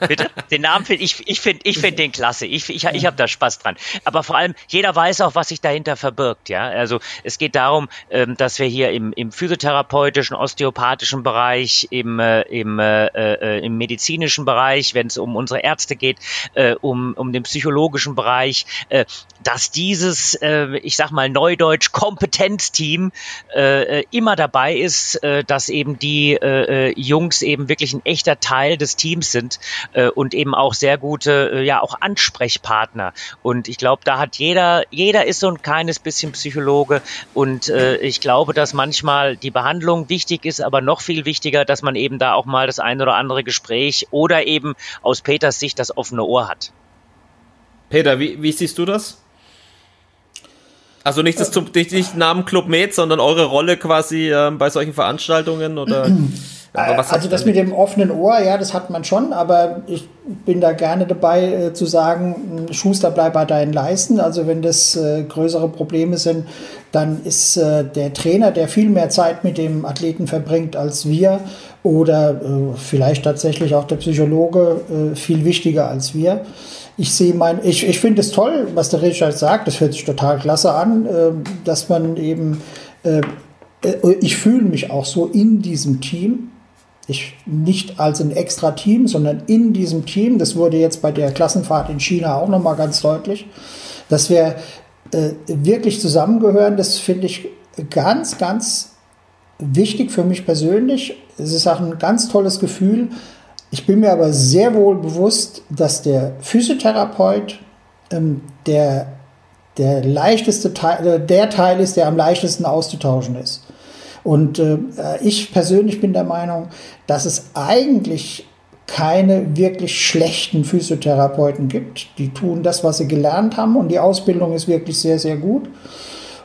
Bitte? Den Namen finde ich, ich finde ich find den klasse. Ich, ich, ich habe da Spaß dran. Aber vor allem, jeder weiß auch, was sich dahinter verbirgt. Ja? Also es geht darum, ähm, dass wir hier im, im physiotherapeutischen, osteopathischen Bereich, im, äh, im, äh, äh, im medizinischen Bereich, wenn es um unsere Ärzte geht, äh, um, um den psychologischen Bereich, äh, dass dieses, äh, ich sag mal, Neudeutsch Kompetenzteam äh, äh immer dabei ist, äh, dass eben die äh, Jungs eben wirklich ein echter Teil des Teams sind äh, und eben auch sehr gute, äh, ja, auch Ansprechpartner. Und ich glaube, da hat jeder, jeder ist so ein kleines bisschen Psychologe und äh, ich glaube, dass manchmal die Behandlung wichtig ist, aber noch viel wichtiger, dass man eben da auch mal das ein oder andere Gespräch oder eben aus Peters Sicht das offene Ohr hat. Peter, wie, wie siehst du das? Also nicht das nicht, nicht Namen Club Med, sondern eure Rolle quasi äh, bei solchen Veranstaltungen oder? also das mit dem offenen Ohr, ja, das hat man schon, aber ich bin da gerne dabei äh, zu sagen, Schuster bleib bei deinen Leisten. Also wenn das äh, größere Probleme sind, dann ist äh, der Trainer, der viel mehr Zeit mit dem Athleten verbringt als wir oder äh, vielleicht tatsächlich auch der Psychologe äh, viel wichtiger als wir. Ich sehe mein, ich, ich finde es toll, was der Richard sagt, das hört sich total klasse an, äh, dass man eben ich fühle mich auch so in diesem Team ich, nicht als ein extra Team, sondern in diesem Team, das wurde jetzt bei der Klassenfahrt in China auch nochmal ganz deutlich, dass wir äh, wirklich zusammengehören, das finde ich ganz, ganz wichtig für mich persönlich. Es ist auch ein ganz tolles Gefühl. Ich bin mir aber sehr wohl bewusst, dass der Physiotherapeut ähm, der, der leichteste Teil, äh, der Teil ist, der am leichtesten auszutauschen ist. Und äh, ich persönlich bin der Meinung, dass es eigentlich keine wirklich schlechten Physiotherapeuten gibt. Die tun das, was sie gelernt haben und die Ausbildung ist wirklich sehr, sehr gut.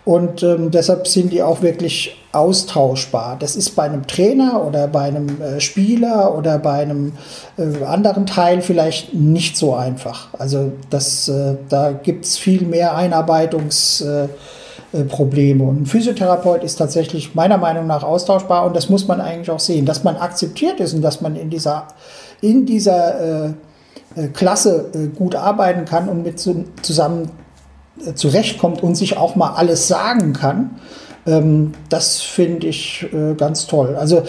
Und ähm, deshalb sind die auch wirklich austauschbar. Das ist bei einem Trainer oder bei einem äh, Spieler oder bei einem äh, anderen Teil vielleicht nicht so einfach. Also das, äh, da gibt es viel mehr Einarbeitungs- äh, Probleme. Und ein Physiotherapeut ist tatsächlich meiner Meinung nach austauschbar und das muss man eigentlich auch sehen, dass man akzeptiert ist und dass man in dieser, in dieser äh, äh Klasse äh, gut arbeiten kann und mit zusammen äh, zurechtkommt und sich auch mal alles sagen kann. Ähm, das finde ich äh, ganz toll. Also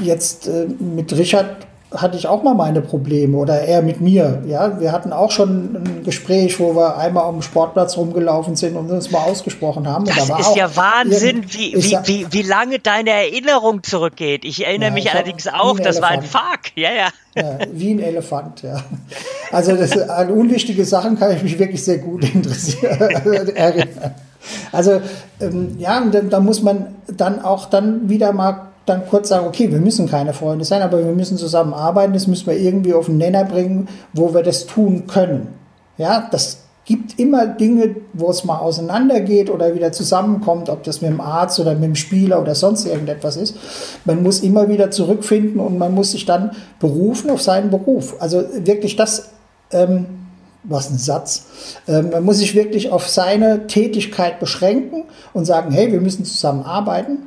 jetzt mit Richard hatte ich auch mal meine Probleme oder er mit mir. Ja, wir hatten auch schon ein Gespräch, wo wir einmal dem Sportplatz rumgelaufen sind und uns mal ausgesprochen haben. Das da ist ja Wahnsinn, wie, wie, wie, wie lange deine Erinnerung zurückgeht. Ich erinnere ja, mich allerdings auch, das war ein Fuck. Ja, ja. Ja, wie ein Elefant, ja. Also das, an unwichtige Sachen kann ich mich wirklich sehr gut interessieren, erinnern. Also ähm, ja, da, da muss man dann auch dann wieder mal dann kurz sagen, okay, wir müssen keine Freunde sein, aber wir müssen zusammenarbeiten, das müssen wir irgendwie auf den Nenner bringen, wo wir das tun können. Ja, das gibt immer Dinge, wo es mal auseinandergeht oder wieder zusammenkommt, ob das mit dem Arzt oder mit dem Spieler oder sonst irgendetwas ist. Man muss immer wieder zurückfinden und man muss sich dann berufen auf seinen Beruf. Also wirklich das, ähm, was ein Satz. Ähm, man muss sich wirklich auf seine Tätigkeit beschränken und sagen, hey, wir müssen zusammenarbeiten.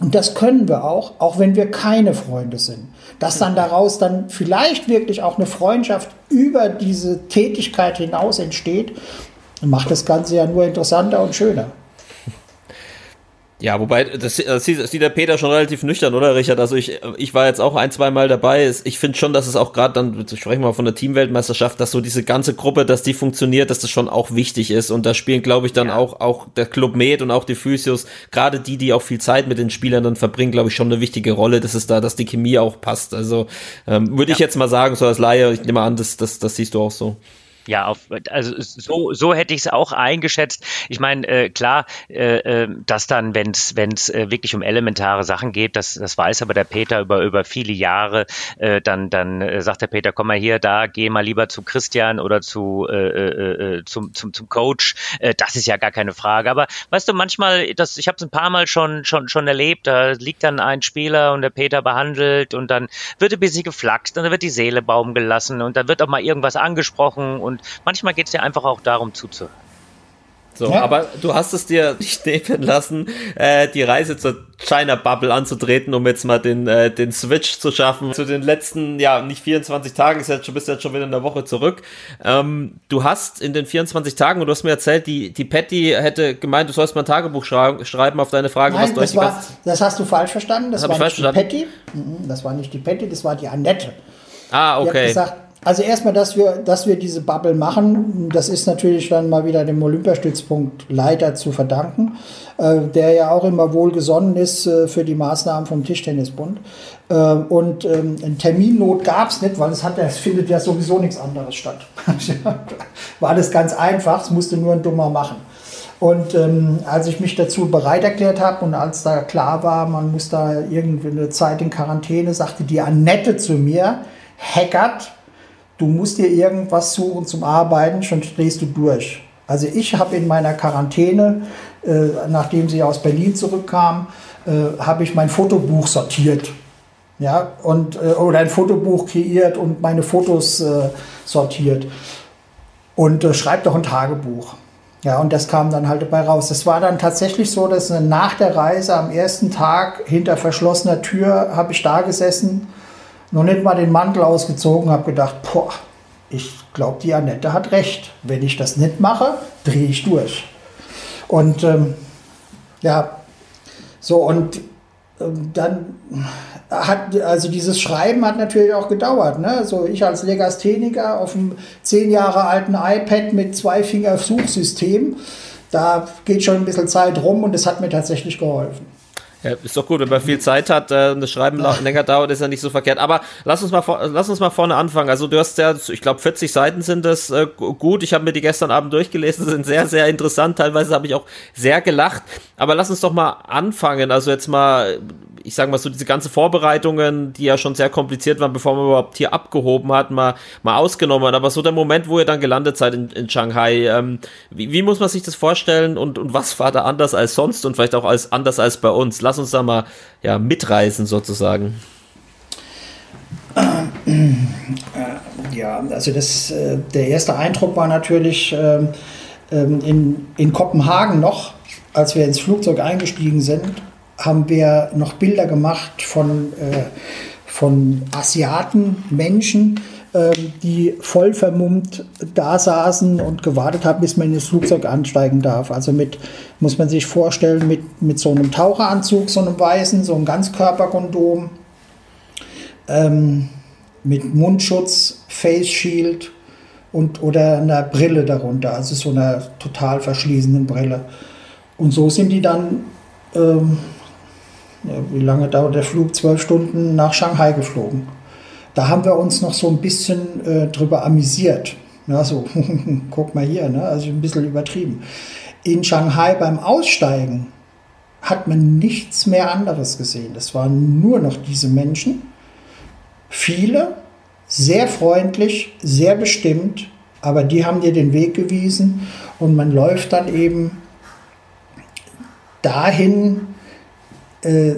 Und das können wir auch, auch wenn wir keine Freunde sind. Dass dann daraus dann vielleicht wirklich auch eine Freundschaft über diese Tätigkeit hinaus entsteht, macht das Ganze ja nur interessanter und schöner. Ja, wobei, das, das, sieht, der Peter schon relativ nüchtern, oder Richard? Also ich, ich war jetzt auch ein, zwei Mal dabei. Ich finde schon, dass es auch gerade dann, sprechen wir mal von der Teamweltmeisterschaft, dass so diese ganze Gruppe, dass die funktioniert, dass das schon auch wichtig ist. Und da spielen, glaube ich, dann ja. auch, auch der Club Med und auch die Physios, gerade die, die auch viel Zeit mit den Spielern dann verbringen, glaube ich, schon eine wichtige Rolle, dass es da, dass die Chemie auch passt. Also ähm, würde ja. ich jetzt mal sagen, so als Laie, ich nehme an, das, das, das siehst du auch so. Ja, auf, also so, so hätte ich es auch eingeschätzt. Ich meine, äh, klar, äh, äh dass dann, wenn es äh, wirklich um elementare Sachen geht, das, das weiß aber der Peter über, über viele Jahre, äh, dann, dann äh, sagt der Peter, komm mal hier, da, geh mal lieber zu Christian oder zu, äh, äh, äh zum, zum, zum Coach. Äh, das ist ja gar keine Frage. Aber weißt du, manchmal, das, ich habe es ein paar Mal schon, schon, schon erlebt, da liegt dann ein Spieler und der Peter behandelt und dann wird ein bisschen geflaxt und dann wird die Seele baum gelassen und dann wird auch mal irgendwas angesprochen und manchmal geht es ja einfach auch darum zuzuhören. So, ja. aber du hast es dir nicht nehmen lassen, äh, die Reise zur China Bubble anzutreten, um jetzt mal den, äh, den Switch zu schaffen. Zu den letzten, ja, nicht 24 Tagen, ist jetzt schon, bist jetzt schon wieder in der Woche zurück. Ähm, du hast in den 24 Tagen, und du hast mir erzählt, die, die Patty hätte gemeint, du sollst mal ein Tagebuch schreiben, schreiben auf deine Frage, Nein, was du das, war, das hast du falsch verstanden. Das, das war nicht die Patty. Mhm, das war nicht die Patty, das war die Annette. Ah, okay. Die hat gesagt, also erstmal, dass wir, dass wir diese Bubble machen, das ist natürlich dann mal wieder dem Olympiastützpunkt Leiter zu verdanken, äh, der ja auch immer wohlgesonnen ist äh, für die Maßnahmen vom Tischtennisbund. Äh, und ähm, Terminnot gab es nicht, weil es, hat, es findet ja sowieso nichts anderes statt. War das ganz einfach, es musste nur ein Dummer machen. Und ähm, als ich mich dazu bereit erklärt habe und als da klar war, man muss da irgendwie eine Zeit in Quarantäne, sagte die Annette zu mir, Hackert, du musst dir irgendwas suchen zum Arbeiten, schon drehst du durch. Also ich habe in meiner Quarantäne, äh, nachdem sie aus Berlin zurückkam, äh, habe ich mein Fotobuch sortiert. Ja, und, äh, oder ein Fotobuch kreiert und meine Fotos äh, sortiert. Und äh, schreibe doch ein Tagebuch. Ja, und das kam dann halt dabei raus. Es war dann tatsächlich so, dass nach der Reise am ersten Tag hinter verschlossener Tür habe ich da gesessen noch nicht mal den Mantel ausgezogen, habe gedacht, boah, ich glaube, die Annette hat recht. Wenn ich das nicht mache, drehe ich durch. Und ähm, ja, so und ähm, dann hat, also dieses Schreiben hat natürlich auch gedauert. Ne? So ich als Legastheniker auf einem zehn Jahre alten iPad mit zwei Finger Suchsystem, da geht schon ein bisschen Zeit rum und es hat mir tatsächlich geholfen. Ja, ist doch gut, wenn man viel Zeit hat äh, und das Schreiben länger dauert, ist ja nicht so verkehrt. Aber lass uns mal, lass uns mal vorne anfangen. Also du hast ja, ich glaube, 40 Seiten sind das äh, gut. Ich habe mir die gestern Abend durchgelesen, sind sehr, sehr interessant. Teilweise habe ich auch sehr gelacht. Aber lass uns doch mal anfangen. Also jetzt mal, ich sage mal so, diese ganze Vorbereitungen, die ja schon sehr kompliziert waren, bevor man überhaupt hier abgehoben hat, mal, mal ausgenommen. Aber so der Moment, wo ihr dann gelandet seid in, in Shanghai, ähm, wie, wie muss man sich das vorstellen und, und was war da anders als sonst und vielleicht auch als anders als bei uns? Lass uns da mal ja, mitreisen sozusagen. Ja, also das, äh, der erste Eindruck war natürlich ähm, ähm, in, in Kopenhagen noch, als wir ins Flugzeug eingestiegen sind, haben wir noch Bilder gemacht von, äh, von Asiaten, Menschen, die voll vermummt da saßen und gewartet haben, bis man in das Flugzeug ansteigen darf. Also mit, muss man sich vorstellen, mit, mit so einem Taucheranzug, so einem weißen, so einem Ganzkörperkondom, ähm, mit Mundschutz, Face Shield und, oder einer Brille darunter, also so einer total verschließenden Brille. Und so sind die dann, ähm, wie lange dauert der Flug? Zwölf Stunden nach Shanghai geflogen. Da haben wir uns noch so ein bisschen äh, drüber amüsiert. Ja, so, guck mal hier, ne? also ein bisschen übertrieben. In Shanghai beim Aussteigen hat man nichts mehr anderes gesehen. Es waren nur noch diese Menschen. Viele, sehr freundlich, sehr bestimmt, aber die haben dir den Weg gewiesen und man läuft dann eben dahin, äh,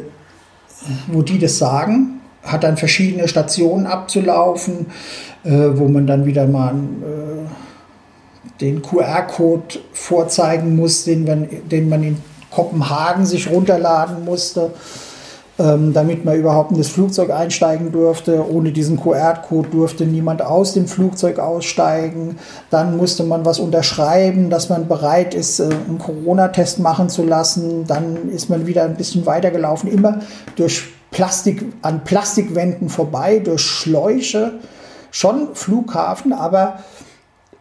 wo die das sagen hat dann verschiedene Stationen abzulaufen. äh, wo man dann wieder mal äh, den QR-Code vorzeigen muss, den man, den man in Kopenhagen sich runterladen musste ähm, damit man überhaupt in das Flugzeug einsteigen durfte. Ohne diesen QR-Code durfte niemand aus dem Flugzeug aussteigen. Dann musste man was unterschreiben, dass man bereit ist, äh, einen Corona-Test machen zu lassen. Dann ist man wieder ein bisschen weitergelaufen, immer durch Plastik, an Plastikwänden vorbei, durch Schläuche. Schon Flughafen, aber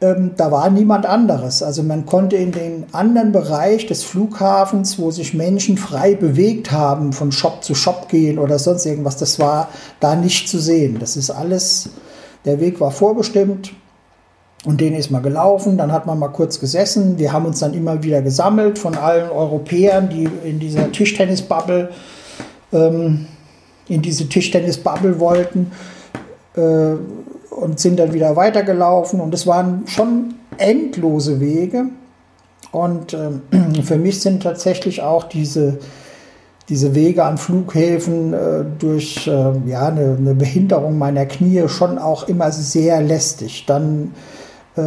ähm, da war niemand anderes. Also man konnte in den anderen Bereich des Flughafens, wo sich Menschen frei bewegt haben, von Shop zu Shop gehen oder sonst irgendwas, das war da nicht zu sehen. Das ist alles, der Weg war vorbestimmt. Und den ist man gelaufen, dann hat man mal kurz gesessen. Wir haben uns dann immer wieder gesammelt von allen Europäern, die in dieser Tischtennis-Bubble, ähm, in diese Tischtennis-Bubble wollten. Äh, und sind dann wieder weitergelaufen und es waren schon endlose Wege. Und ähm, für mich sind tatsächlich auch diese, diese Wege an Flughäfen äh, durch äh, ja, eine, eine, Behinderung meiner Knie schon auch immer sehr lästig. Dann äh,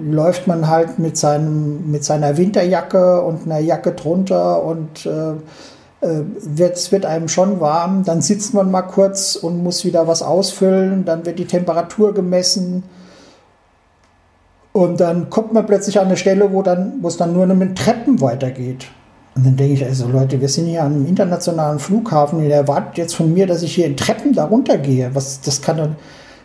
läuft man halt mit, seinem, mit seiner Winterjacke und einer Jacke drunter und äh, äh, wird, wird einem schon warm, dann sitzt man mal kurz und muss wieder was ausfüllen, dann wird die Temperatur gemessen und dann kommt man plötzlich an eine Stelle, wo dann, wo es dann nur mit Treppen weitergeht. Und dann denke ich, also Leute, wir sind hier an einem internationalen Flughafen und ihr erwartet jetzt von mir, dass ich hier in Treppen da runtergehe. Was, das kann dann,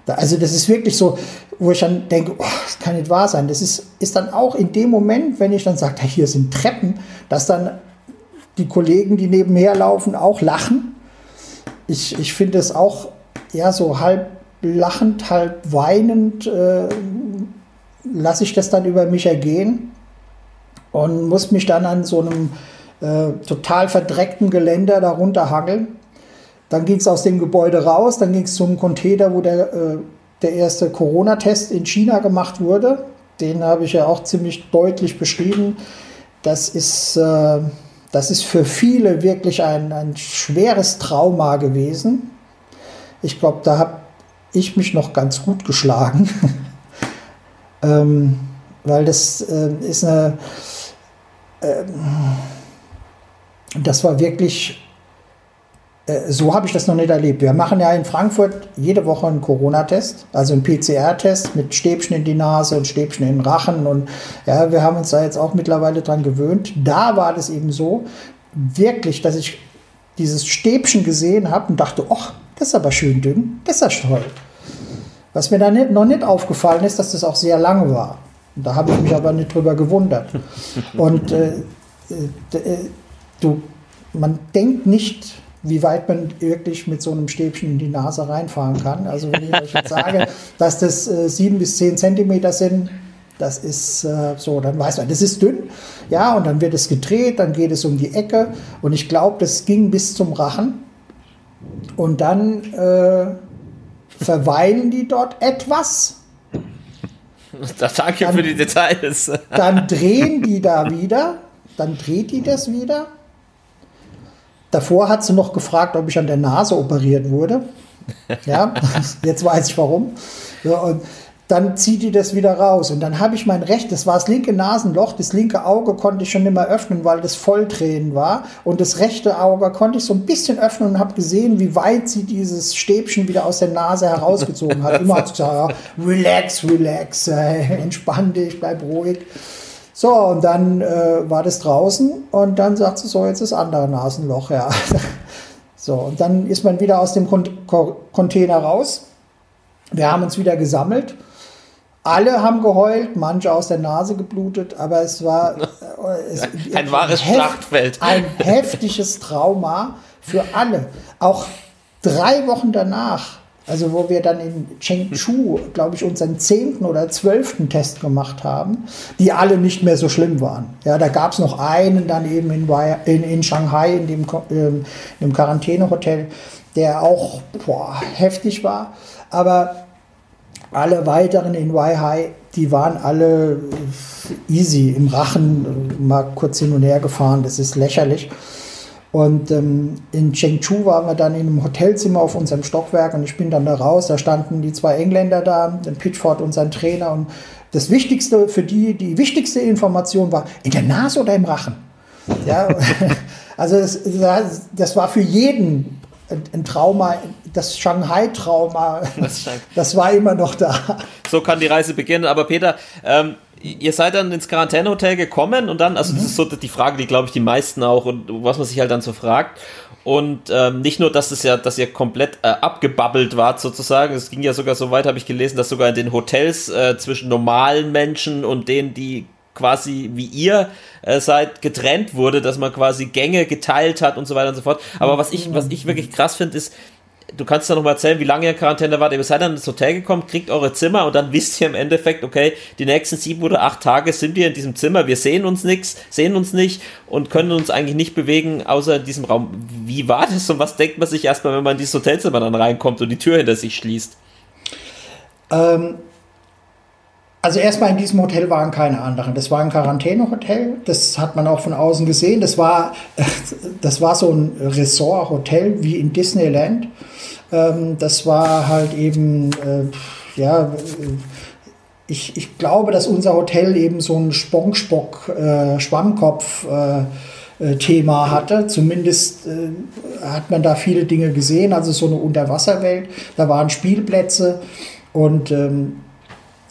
also das ist wirklich so, wo ich dann denke, oh, das kann nicht wahr sein. Das ist, ist dann auch in dem Moment, wenn ich dann sage, hier sind Treppen, dass dann die Kollegen, die nebenher laufen, auch lachen. Ich, ich finde es auch ja, so halb lachend, halb weinend, äh, lasse ich das dann über mich ergehen und muss mich dann an so einem äh, total verdreckten Geländer darunter hangeln. Dann ging es aus dem Gebäude raus, dann ging es zum Container, wo der, äh, der erste Corona-Test in China gemacht wurde. Den habe ich ja auch ziemlich deutlich beschrieben. Das ist äh, das ist für viele wirklich ein, ein schweres Trauma gewesen. Ich glaube, da habe ich mich noch ganz gut geschlagen, ähm, weil das äh, ist eine, äh, das war wirklich so habe ich das noch nicht erlebt. Wir machen ja in Frankfurt jede Woche einen Corona-Test, also einen PCR-Test mit Stäbchen in die Nase und Stäbchen in den Rachen. Und ja, wir haben uns da jetzt auch mittlerweile dran gewöhnt. Da war das eben so, wirklich, dass ich dieses Stäbchen gesehen habe und dachte, ach, das ist aber schön dünn, das ist ja toll. Was mir da nicht, noch nicht aufgefallen ist, dass das auch sehr lang war. Und da habe ich mich aber nicht drüber gewundert. Und äh, äh, äh du, man denkt nicht, wie weit man wirklich mit so einem Stäbchen in die Nase reinfahren kann. Also wenn ich euch jetzt sage, dass das äh, sieben bis zehn Zentimeter sind, das ist äh, so, dann weiß man, das ist dünn, ja, und dann wird es gedreht, dann geht es um die Ecke und ich glaube, das ging bis zum Rachen und dann äh, verweilen die dort etwas. Danke dann, für die Details. Dann drehen die da wieder, dann dreht die das wieder Davor hat sie noch gefragt, ob ich an der Nase operiert wurde. Ja, jetzt weiß ich warum. Ja, und dann zieht die das wieder raus. Und dann habe ich mein recht, das war das linke Nasenloch, das linke Auge konnte ich schon nicht mehr öffnen, weil das Volltränen war. Und das rechte Auge konnte ich so ein bisschen öffnen und habe gesehen, wie weit sie dieses Stäbchen wieder aus der Nase herausgezogen hat. Immer hat sie gesagt, ja, relax, relax, äh, entspann dich, bleib ruhig. So, und dann äh, war das draußen und dann sagt sie so, jetzt ist andere Nasenloch, ja. so, und dann ist man wieder aus dem Container raus. Wir haben uns wieder gesammelt. Alle haben geheult, manche aus der Nase geblutet, aber es war äh, es, ein wahres Schlachtfeld. Ein heftiges Trauma für alle. Auch drei Wochen danach also wo wir dann in Chengdu, glaube ich, unseren zehnten oder zwölften Test gemacht haben, die alle nicht mehr so schlimm waren. Ja, da gab es noch einen dann eben in, in, in Shanghai, in dem, ähm, in dem Quarantänehotel, der auch boah, heftig war. Aber alle weiteren in Weihai, die waren alle easy im Rachen, mal kurz hin und her gefahren, das ist lächerlich. Und ähm, in Chengdu waren wir dann in einem Hotelzimmer auf unserem Stockwerk und ich bin dann da raus. Da standen die zwei Engländer da, den Pitchford und sein Trainer. Und das Wichtigste für die, die wichtigste Information war, in der Nase oder im Rachen? Ja, also das, das war für jeden ein Trauma, das Shanghai-Trauma, das war immer noch da. So kann die Reise beginnen. Aber Peter, ähm, ihr seid dann ins Quarantänehotel gekommen und dann, also mhm. das ist so die Frage, die glaube ich die meisten auch und was man sich halt dann so fragt. Und ähm, nicht nur, dass es ja, dass ihr komplett äh, abgebabbelt wart sozusagen. Es ging ja sogar so weit, habe ich gelesen, dass sogar in den Hotels äh, zwischen normalen Menschen und denen, die quasi wie ihr äh, seid getrennt wurde, dass man quasi Gänge geteilt hat und so weiter und so fort. Aber was ich, was ich wirklich krass finde, ist, du kannst ja noch mal erzählen, wie lange ihr in Quarantäne wart. Ihr seid dann ins Hotel gekommen, kriegt eure Zimmer und dann wisst ihr im Endeffekt, okay, die nächsten sieben oder acht Tage sind wir in diesem Zimmer, wir sehen uns nichts, sehen uns nicht und können uns eigentlich nicht bewegen, außer in diesem Raum. Wie war das und was denkt man sich erstmal, wenn man in dieses Hotelzimmer dann reinkommt und die Tür hinter sich schließt? Ähm, also erstmal in diesem Hotel waren keine anderen. Das war ein Quarantänehotel. Das hat man auch von außen gesehen. Das war, das war so ein Resort-Hotel wie in Disneyland. Ähm, das war halt eben, äh, ja, ich, ich glaube, dass unser Hotel eben so ein Spongspock, äh, Schwammkopf, äh, Thema hatte. Zumindest äh, hat man da viele Dinge gesehen, also so eine Unterwasserwelt. Da waren Spielplätze und ähm,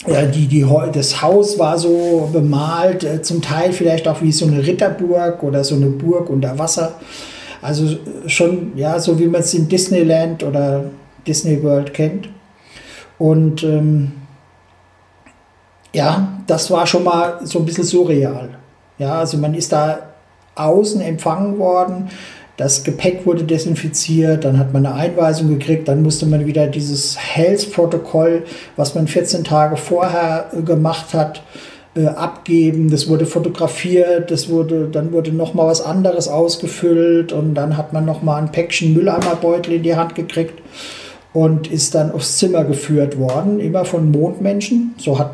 ja, die, die, das Haus war so bemalt, äh, zum Teil vielleicht auch wie so eine Ritterburg oder so eine Burg unter Wasser. Also schon, ja, so wie man es in Disneyland oder Disney World kennt. Und ähm, ja, das war schon mal so ein bisschen surreal. Ja, also man ist da außen empfangen worden das Gepäck wurde desinfiziert, dann hat man eine Einweisung gekriegt, dann musste man wieder dieses Health-Protokoll, was man 14 Tage vorher äh, gemacht hat, äh, abgeben. Das wurde fotografiert, das wurde, dann wurde noch mal was anderes ausgefüllt und dann hat man noch mal ein Päckchen Mülleimerbeutel in die Hand gekriegt und ist dann aufs Zimmer geführt worden, immer von Mondmenschen. So hat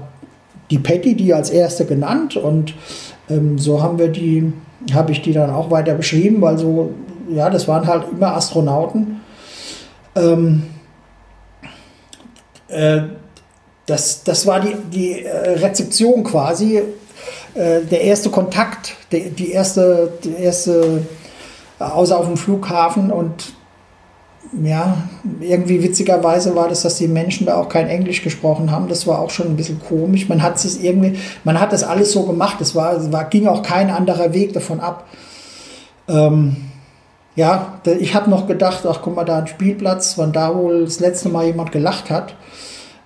die Patty die als erste genannt und ähm, so haben wir die, habe ich die dann auch weiter beschrieben, weil so ja, das waren halt immer Astronauten. Ähm, äh, das, das war die, die äh, Rezeption quasi, äh, der erste Kontakt, die, die erste, die erste, äh, außer auf dem Flughafen und ja, irgendwie witzigerweise war das, dass die Menschen da auch kein Englisch gesprochen haben. Das war auch schon ein bisschen komisch. Man hat es irgendwie, man hat das alles so gemacht. Es war, war, ging auch kein anderer Weg davon ab. Ähm, ja, ich habe noch gedacht, ach guck mal, da ein Spielplatz, wann da wohl das letzte Mal jemand gelacht hat.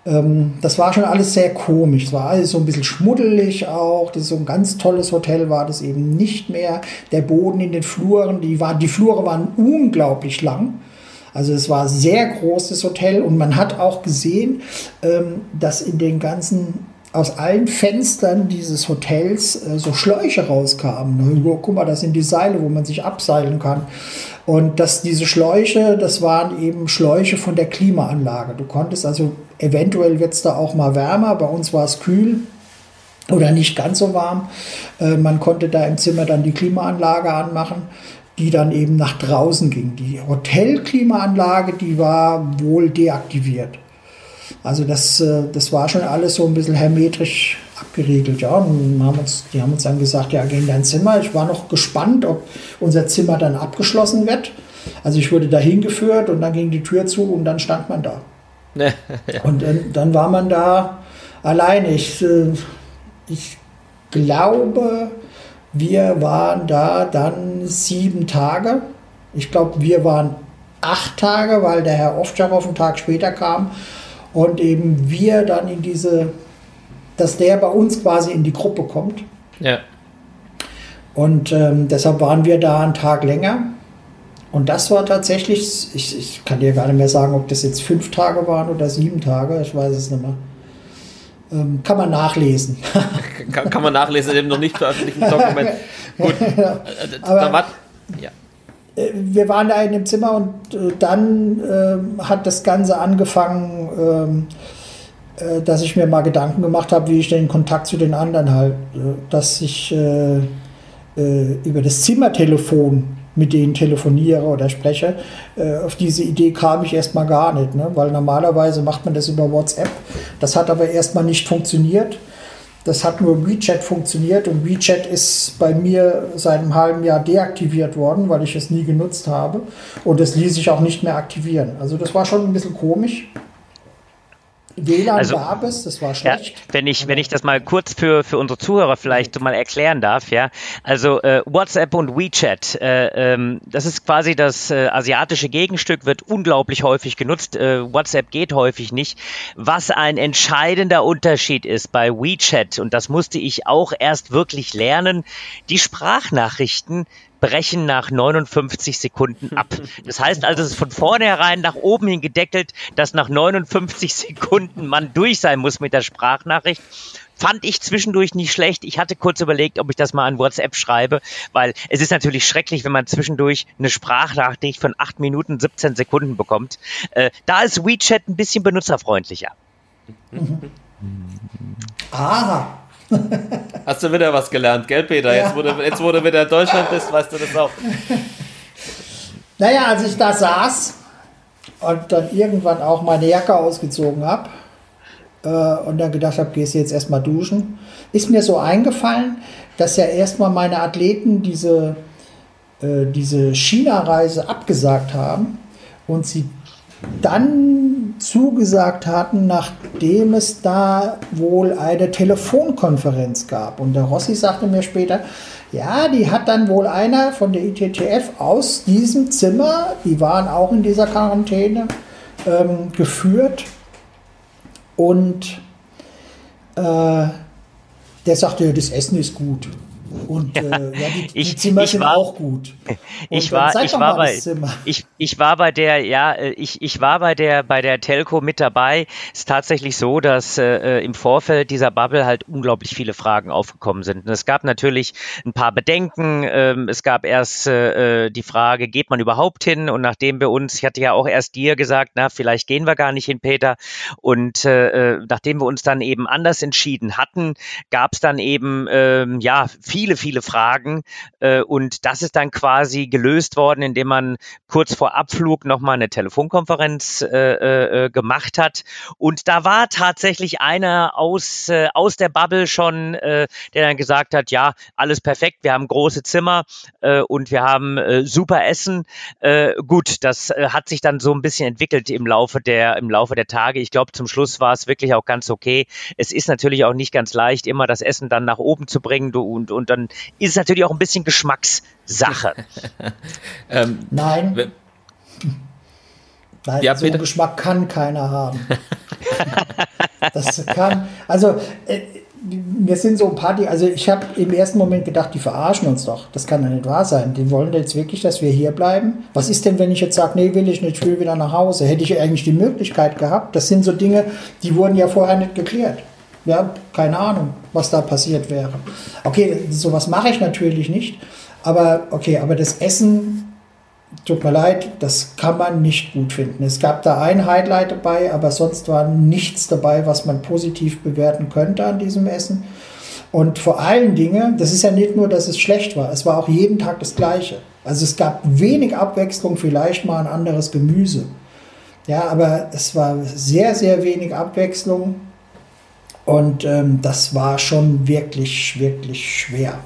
Ähm, das war schon alles sehr komisch. Es war alles so ein bisschen schmuddelig auch. Das ist so ein ganz tolles Hotel war das eben nicht mehr. Der Boden in den Fluren, die, war, die Flure waren unglaublich lang. Also es war ein sehr großes Hotel und man hat auch gesehen, ähm, dass in den ganzen aus allen Fenstern dieses Hotels äh, so Schläuche rauskamen. Ne? Guck mal, das sind die Seile, wo man sich abseilen kann. Und dass diese Schläuche, das waren eben Schläuche von der Klimaanlage. Du konntest also, eventuell wird es da auch mal wärmer, bei uns war es kühl oder nicht ganz so warm. Äh, man konnte da im Zimmer dann die Klimaanlage anmachen, die dann eben nach draußen ging. Die Hotelklimaanlage, die war wohl deaktiviert. Also das, äh, das war schon alles so ein bisschen hermetrisch abgeriegelt. Ja, und haben uns, die haben uns dann gesagt, ja, geh in dein Zimmer. Ich war noch gespannt, ob unser Zimmer dann abgeschlossen wird. Also ich wurde da hingeführt und dann ging die Tür zu und dann stand man da. ja. Und dann, dann, war man da alleine. Ich, äh, ich glaube, wir waren da dann sieben Tage. Ich glaube, wir waren acht Tage, weil der Herr Ovtcharov einen Tag später kam und eben wir dann in diese, dass der bei uns quasi in die Gruppe kommt. Ja. Und ähm, deshalb waren wir da einen Tag länger. Und das war tatsächlich, ich, ich kann dir gar nicht mehr sagen, ob das jetzt fünf Tage waren oder sieben Tage, ich weiß es nicht mehr. Ähm, kann man nachlesen. kann, kann, man nachlesen in dem noch nicht veröffentlichten Dokument. Gut. ja. Aber, war, ja. Äh, wir waren da in dem Zimmer und äh, dann äh, hat das Ganze angefangen, ähm, äh, dass ich mir mal Gedanken gemacht habe, wie ich den Kontakt zu den anderen halte. Dass ich äh, äh, über das Zimmertelefon mit denen telefoniere oder spreche. Äh, auf diese Idee kam ich erstmal gar nicht, ne? weil normalerweise macht man das über WhatsApp. Das hat aber erstmal nicht funktioniert. Das hat nur WeChat funktioniert und WeChat ist bei mir seit einem halben Jahr deaktiviert worden, weil ich es nie genutzt habe. Und es ließ sich auch nicht mehr aktivieren. Also das war schon ein bisschen komisch. WLAN also, gab es, das war schlecht. Ja, wenn ich, wenn ich das mal kurz für, für unsere Zuhörer vielleicht so mal erklären darf, ja. Also äh, WhatsApp und WeChat, äh, ähm, das ist quasi das äh, asiatische Gegenstück, wird unglaublich häufig genutzt. Äh, WhatsApp geht häufig nicht. Was ein entscheidender Unterschied ist bei WeChat, und das musste ich auch erst wirklich lernen, die Sprachnachrichten brechen nach 59 Sekunden ab. Das heißt also, es ist von vornherein nach oben hin gedeckelt, dass nach 59 Sekunden man durch sein muss mit der Sprachnachricht. Fand ich zwischendurch nicht schlecht. Ich hatte kurz überlegt, ob ich das mal an WhatsApp schreibe, weil es ist natürlich schrecklich, wenn man zwischendurch eine Sprachnachricht von 8 Minuten 17 Sekunden bekommt. Äh, da ist WeChat ein bisschen benutzerfreundlicher. Aha. Hast du wieder was gelernt, gell, Peter? Jetzt, wo du, jetzt, du wieder in Deutschland bist, weißt du das auch. Naja, als ich da saß und dann irgendwann auch meine Jacke ausgezogen habe äh, und dann gedacht habe, gehst du jetzt erstmal duschen, ist mir so eingefallen, dass ja erstmal meine Athleten diese, äh, diese China-Reise abgesagt haben und sie dann zugesagt hatten, nachdem es da wohl eine Telefonkonferenz gab. Und der Rossi sagte mir später, ja, die hat dann wohl einer von der ITTF aus diesem Zimmer, die waren auch in dieser Quarantäne, ähm, geführt. Und äh, der sagte, das Essen ist gut. Und äh, ja, die, ich, die Zimmer ich sind war, auch gut. Und ich war, ich war bei, ich, ich war bei der, ja, äh, ich, ich war bei der, bei der Telco mit dabei. Es ist tatsächlich so, dass äh, im Vorfeld dieser Bubble halt unglaublich viele Fragen aufgekommen sind. Und es gab natürlich ein paar Bedenken. Ähm, es gab erst äh, äh, die Frage, geht man überhaupt hin? Und nachdem wir uns, ich hatte ja auch erst dir gesagt, na, vielleicht gehen wir gar nicht hin, Peter. Und äh, äh nachdem wir uns dann eben anders entschieden hatten, gab es dann eben, ähm, ja, viel viele, viele Fragen. Äh, und das ist dann quasi gelöst worden, indem man kurz vor Abflug nochmal eine Telefonkonferenz äh, äh, gemacht hat. Und da war tatsächlich einer aus, äh, aus der Bubble schon, äh, der dann gesagt hat, ja, alles perfekt, wir haben große Zimmer äh, und wir haben äh, super Essen. Äh, gut, das äh, hat sich dann so ein bisschen entwickelt im Laufe der, im Laufe der Tage. Ich glaube, zum Schluss war es wirklich auch ganz okay. Es ist natürlich auch nicht ganz leicht, immer das Essen dann nach oben zu bringen und, und dann ist es natürlich auch ein bisschen Geschmackssache. ähm, Nein. Nein, ja, so einen Geschmack kann keiner haben. das kann, also äh, mir sind so ein paar, die, also ich habe im ersten Moment gedacht, die verarschen uns doch. Das kann ja nicht wahr sein. Die wollen jetzt wirklich, dass wir hier bleiben. Was ist denn, wenn ich jetzt sage, nee, will ich nicht, ich will wieder nach Hause? Hätte ich eigentlich die Möglichkeit gehabt? Das sind so Dinge, die wurden ja vorher nicht geklärt. Ja, keine Ahnung, was da passiert wäre. Okay, sowas mache ich natürlich nicht. Aber okay, aber das Essen, tut mir leid, das kann man nicht gut finden. Es gab da ein Highlight dabei, aber sonst war nichts dabei, was man positiv bewerten könnte an diesem Essen. Und vor allen Dingen, das ist ja nicht nur, dass es schlecht war, es war auch jeden Tag das Gleiche. Also es gab wenig Abwechslung, vielleicht mal ein anderes Gemüse. Ja, aber es war sehr, sehr wenig Abwechslung. Und ähm, das war schon wirklich, wirklich schwer.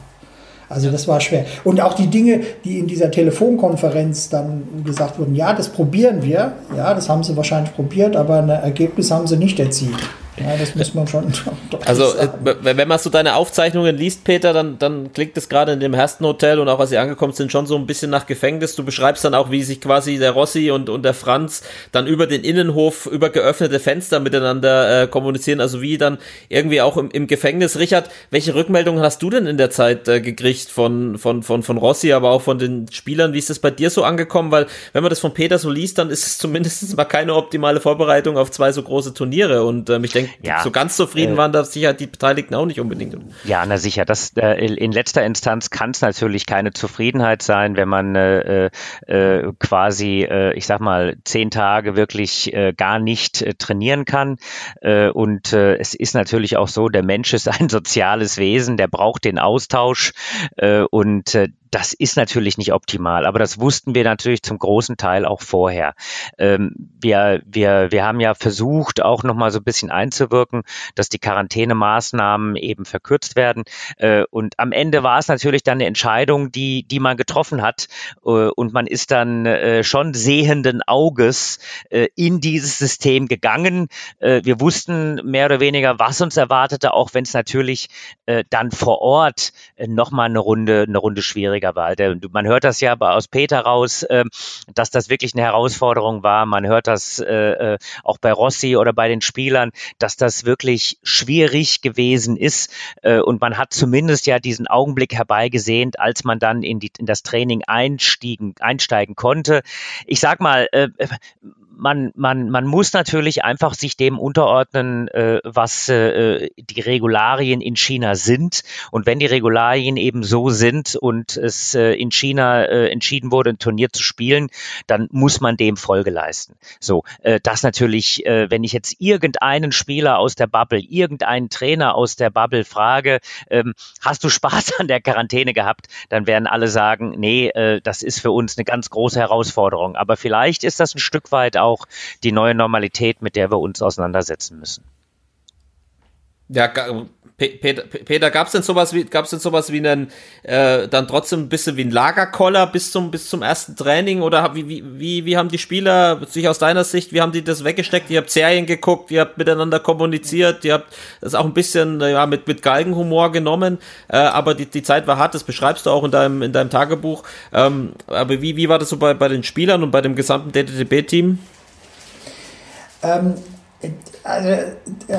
Also das war schwer. Und auch die Dinge, die in dieser Telefonkonferenz dann gesagt wurden, ja, das probieren wir. Ja, das haben sie wahrscheinlich probiert, aber ein Ergebnis haben sie nicht erzielt. Ja, das muss man schon. Also, äh, sagen. wenn man so deine Aufzeichnungen liest, Peter, dann, dann klingt es gerade in dem ersten Hotel und auch als sie angekommen sind, schon so ein bisschen nach Gefängnis. Du beschreibst dann auch, wie sich quasi der Rossi und, und der Franz dann über den Innenhof, über geöffnete Fenster miteinander äh, kommunizieren, also wie dann irgendwie auch im, im Gefängnis. Richard, welche Rückmeldungen hast du denn in der Zeit äh, gekriegt von, von, von, von Rossi, aber auch von den Spielern? Wie ist das bei dir so angekommen? Weil, wenn man das von Peter so liest, dann ist es zumindest mal keine optimale Vorbereitung auf zwei so große Turniere und ähm, ich denke, ja, so ganz zufrieden äh, waren da sicher die Beteiligten auch nicht unbedingt. Ja, na sicher. Das, äh, in letzter Instanz kann es natürlich keine Zufriedenheit sein, wenn man äh, äh, quasi, äh, ich sag mal, zehn Tage wirklich äh, gar nicht äh, trainieren kann. Äh, und äh, es ist natürlich auch so, der Mensch ist ein soziales Wesen, der braucht den Austausch äh, und äh, das ist natürlich nicht optimal, aber das wussten wir natürlich zum großen Teil auch vorher. Ähm, wir, wir, wir haben ja versucht, auch nochmal so ein bisschen einzuwirken, dass die Quarantänemaßnahmen eben verkürzt werden. Äh, und am Ende war es natürlich dann eine Entscheidung, die, die man getroffen hat. Äh, und man ist dann äh, schon sehenden Auges äh, in dieses System gegangen. Äh, wir wussten mehr oder weniger, was uns erwartete, auch wenn es natürlich äh, dann vor Ort äh, nochmal eine Runde, eine Runde schwieriger war. Der, man hört das ja aus Peter raus, äh, dass das wirklich eine Herausforderung war. Man hört das äh, äh, auch bei Rossi oder bei den Spielern, dass das wirklich schwierig gewesen ist. Äh, und man hat zumindest ja diesen Augenblick herbeigesehnt, als man dann in, die, in das Training einstiegen, einsteigen konnte. Ich sag mal, äh, man, man, man muss natürlich einfach sich dem unterordnen, äh, was äh, die Regularien in China sind. Und wenn die Regularien eben so sind und es äh, in China äh, entschieden wurde, ein Turnier zu spielen, dann muss man dem Folge leisten. So, äh, das natürlich, äh, wenn ich jetzt irgendeinen Spieler aus der Bubble, irgendeinen Trainer aus der Bubble frage, ähm, hast du Spaß an der Quarantäne gehabt, dann werden alle sagen, nee, äh, das ist für uns eine ganz große Herausforderung. Aber vielleicht ist das ein Stück weit auch die neue Normalität, mit der wir uns auseinandersetzen müssen. Ja, Peter, Peter gab es denn sowas wie, gab's denn sowas wie einen, äh, dann trotzdem ein bisschen wie ein Lagerkoller bis zum, bis zum ersten Training oder wie, wie, wie, wie haben die Spieler sich aus deiner Sicht, wie haben die das weggesteckt? Ihr habt Serien geguckt, ihr habt miteinander kommuniziert, ihr habt das auch ein bisschen, ja, mit, mit Galgenhumor genommen, äh, aber die, die Zeit war hart, das beschreibst du auch in deinem, in deinem Tagebuch. Ähm, aber wie, wie war das so bei, bei den Spielern und bei dem gesamten DTTB-Team? Ähm, also, äh,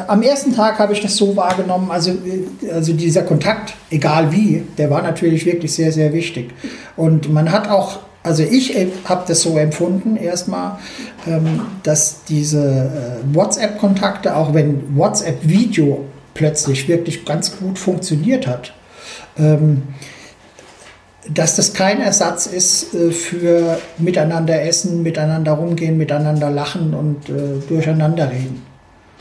am ersten Tag habe ich das so wahrgenommen, also, äh, also dieser Kontakt, egal wie, der war natürlich wirklich sehr, sehr wichtig. Und man hat auch, also ich äh, habe das so empfunden erstmal, ähm, dass diese WhatsApp-Kontakte, auch wenn WhatsApp-Video plötzlich wirklich ganz gut funktioniert hat, ähm, dass das kein Ersatz ist äh, für miteinander essen, miteinander rumgehen, miteinander lachen und äh, durcheinander reden.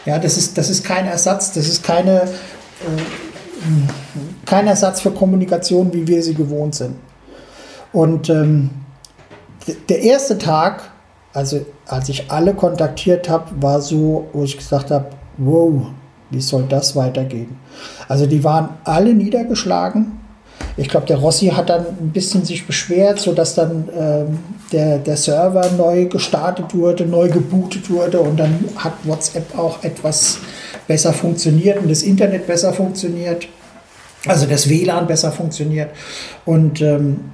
Ja, das ist, das ist kein Ersatz, das ist keine, äh, kein Ersatz für Kommunikation, wie wir sie gewohnt sind. Und ähm, der erste Tag, also als ich alle kontaktiert habe, war so, wo ich gesagt habe, wow, wie soll das weitergehen? Also die waren alle niedergeschlagen, ich glaube, der Rossi hat dann ein bisschen sich beschwert, sodass dann ähm, der, der Server neu gestartet wurde, neu gebootet wurde und dann hat WhatsApp auch etwas besser funktioniert und das Internet besser funktioniert, also das WLAN besser funktioniert. Und ähm,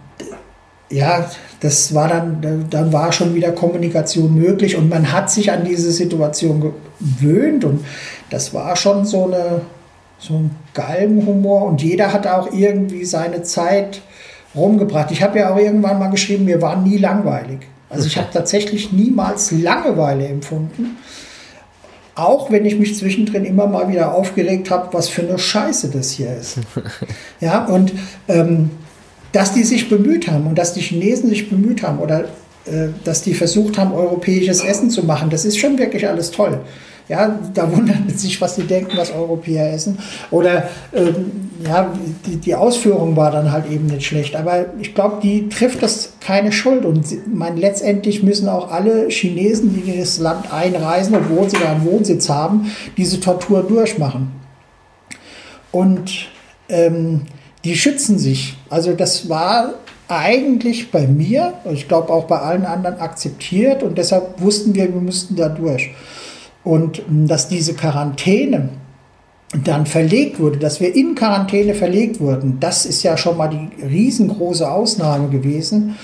ja, das war dann, dann war schon wieder Kommunikation möglich und man hat sich an diese Situation gewöhnt und das war schon so eine, so ein Galgenhumor und jeder hat auch irgendwie seine Zeit rumgebracht. Ich habe ja auch irgendwann mal geschrieben, mir war nie langweilig. Also ich habe tatsächlich niemals Langeweile empfunden. Auch wenn ich mich zwischendrin immer mal wieder aufgeregt habe, was für eine Scheiße das hier ist. Ja, und ähm, dass die sich bemüht haben und dass die Chinesen sich bemüht haben oder äh, dass die versucht haben, europäisches Essen zu machen, das ist schon wirklich alles toll. Ja, da wundert sich, was die denken, was Europäer essen. Oder ähm, ja, die, die Ausführung war dann halt eben nicht schlecht. Aber ich glaube, die trifft das keine Schuld. Und man, letztendlich müssen auch alle Chinesen, die in das Land einreisen, obwohl sie da einen Wohnsitz haben, diese Tortur durchmachen. Und ähm, die schützen sich. Also das war eigentlich bei mir, ich glaube auch bei allen anderen akzeptiert und deshalb wussten wir, wir müssten da durch. Und dass diese Quarantäne dann verlegt wurde, dass wir in Quarantäne verlegt wurden, das ist ja schon mal die riesengroße Ausnahme gewesen.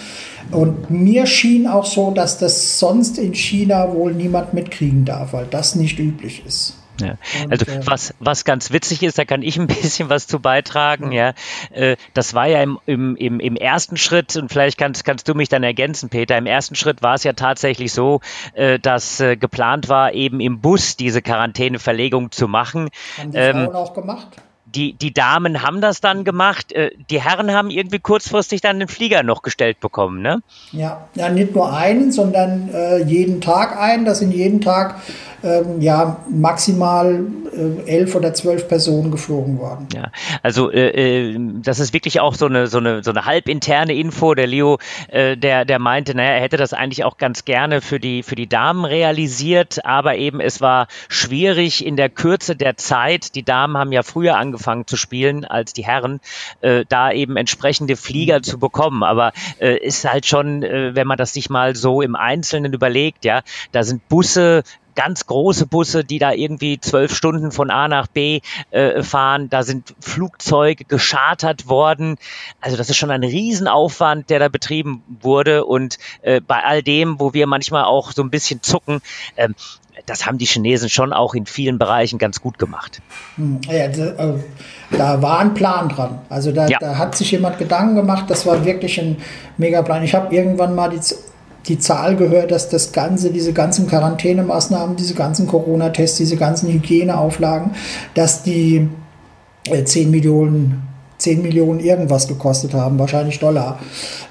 Und mir schien auch so, dass das sonst in China wohl niemand mitkriegen darf, weil das nicht üblich ist. Ja. Also äh, was, was ganz witzig ist, da kann ich ein bisschen was zu beitragen, ja. Äh, das war ja im, im, im, im ersten Schritt, und vielleicht kannst, kannst du mich dann ergänzen, Peter, im ersten Schritt war es ja tatsächlich so, äh, dass geplant war, eben im Bus diese Quarantäneverlegung zu machen. Haben die ähm, Frauen auch gemacht? die, die Damen haben das dann gemacht. Die Herren haben irgendwie kurzfristig dann den Flieger noch gestellt bekommen, ne? Ja, ja nicht nur einen, sondern äh, jeden Tag einen. Das sind jeden Tag ähm, ja maximal äh, elf oder zwölf Personen geflogen worden. Ja, also äh, äh, das ist wirklich auch so eine so eine so eine halbinterne Info. Der Leo, äh, der der meinte, naja, er hätte das eigentlich auch ganz gerne für die für die Damen realisiert, aber eben es war schwierig in der Kürze der Zeit. Die Damen haben ja früher angefangen zu spielen als die Herren, äh, da eben entsprechende Flieger zu bekommen. Aber äh, ist halt schon, wenn man das sich mal so im Einzelnen überlegt, ja, da sind Busse ganz große Busse, die da irgendwie zwölf Stunden von A nach B äh, fahren. Da sind Flugzeuge geschartert worden. Also das ist schon ein Riesenaufwand, der da betrieben wurde. Und äh, bei all dem, wo wir manchmal auch so ein bisschen zucken, ähm, das haben die Chinesen schon auch in vielen Bereichen ganz gut gemacht. Hm, ja, da, da war ein Plan dran. Also da, ja. da, hat sich jemand Gedanken gemacht. Das war wirklich ein Megaplan. Ich habe irgendwann mal die, die Zahl gehört, dass das Ganze, diese ganzen Quarantänemaßnahmen, diese ganzen Corona-Tests, diese ganzen Hygieneauflagen, dass die äh, 10 Millionen, 10 Millionen irgendwas gekostet haben, wahrscheinlich Dollar.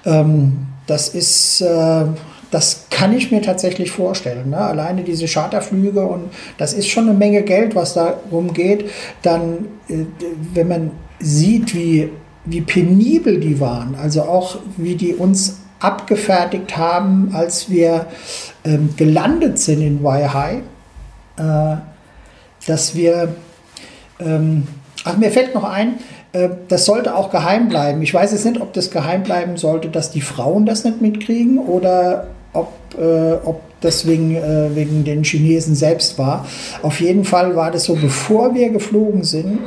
Ähm, das ist, äh, das kann ich mir tatsächlich vorstellen. Ne? Alleine diese Charterflüge und das ist schon eine Menge Geld, was darum geht. Dann, äh, wenn man sieht, wie, wie penibel die waren, also auch wie die uns abgefertigt haben, als wir ähm, gelandet sind in Waihai, äh, dass wir, ähm, ach mir fällt noch ein, äh, das sollte auch geheim bleiben. Ich weiß jetzt nicht, ob das geheim bleiben sollte, dass die Frauen das nicht mitkriegen oder ob, äh, ob das wegen, äh, wegen den Chinesen selbst war. Auf jeden Fall war das so, bevor wir geflogen sind,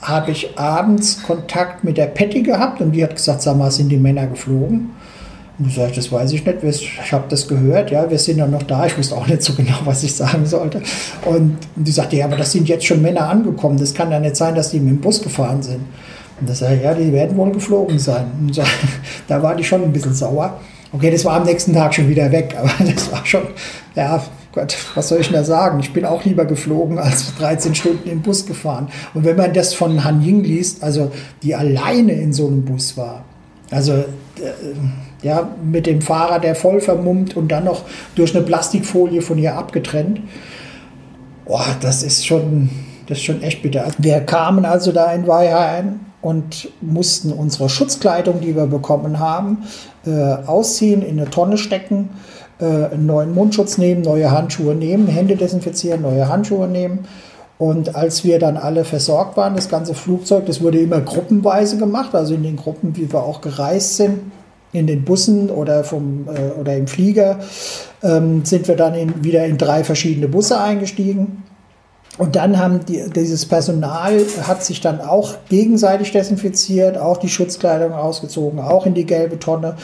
habe ich abends Kontakt mit der Patty gehabt und die hat gesagt, sag mal, sind die Männer geflogen? Und ich sage, das weiß ich nicht, ich habe das gehört, ja, wir sind ja noch da, ich wusste auch nicht so genau, was ich sagen sollte. Und die sagte, ja, aber das sind jetzt schon Männer angekommen, das kann ja nicht sein, dass die mit dem Bus gefahren sind. Und da sage ich, ja, die werden wohl geflogen sein. Und so, da war die schon ein bisschen sauer. Okay, das war am nächsten Tag schon wieder weg, aber das war schon, ja, Gott, was soll ich denn da sagen? Ich bin auch lieber geflogen als 13 Stunden im Bus gefahren. Und wenn man das von Han Ying liest, also die alleine in so einem Bus war, also äh, ja, mit dem Fahrer, der voll vermummt und dann noch durch eine Plastikfolie von ihr abgetrennt. Boah, das ist schon, das ist schon echt bitter. Wir kamen also da in Weiher ein und mussten unsere Schutzkleidung, die wir bekommen haben, äh, ausziehen, in eine Tonne stecken, äh, einen neuen Mundschutz nehmen, neue Handschuhe nehmen, Hände desinfizieren, neue Handschuhe nehmen. Und als wir dann alle versorgt waren, das ganze Flugzeug, das wurde immer gruppenweise gemacht, also in den Gruppen, wie wir auch gereist sind, in den Bussen oder, vom, äh, oder im Flieger ähm, sind wir dann in, wieder in drei verschiedene Busse eingestiegen. Und dann haben die, dieses Personal hat sich dann auch gegenseitig desinfiziert, auch die Schutzkleidung ausgezogen, auch in die gelbe Tonne.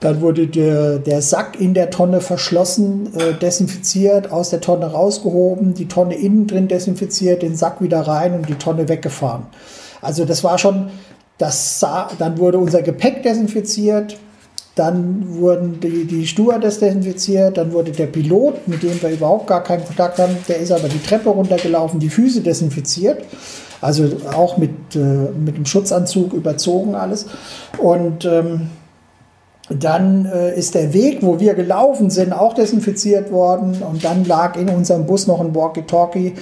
Dann wurde der, der Sack in der Tonne verschlossen, äh, desinfiziert, aus der Tonne rausgehoben, die Tonne innen drin desinfiziert, den Sack wieder rein und die Tonne weggefahren. Also das war schon, das sah, dann wurde unser Gepäck desinfiziert, dann wurden die, die Stewardess desinfiziert, dann wurde der Pilot, mit dem wir überhaupt gar keinen Kontakt haben, der ist aber die Treppe runtergelaufen, die Füße desinfiziert. Also auch mit, äh, mit dem Schutzanzug überzogen alles. Und ähm, dann äh, ist der Weg, wo wir gelaufen sind, auch desinfiziert worden. Und dann lag in unserem Bus noch ein Walkie-Talkie,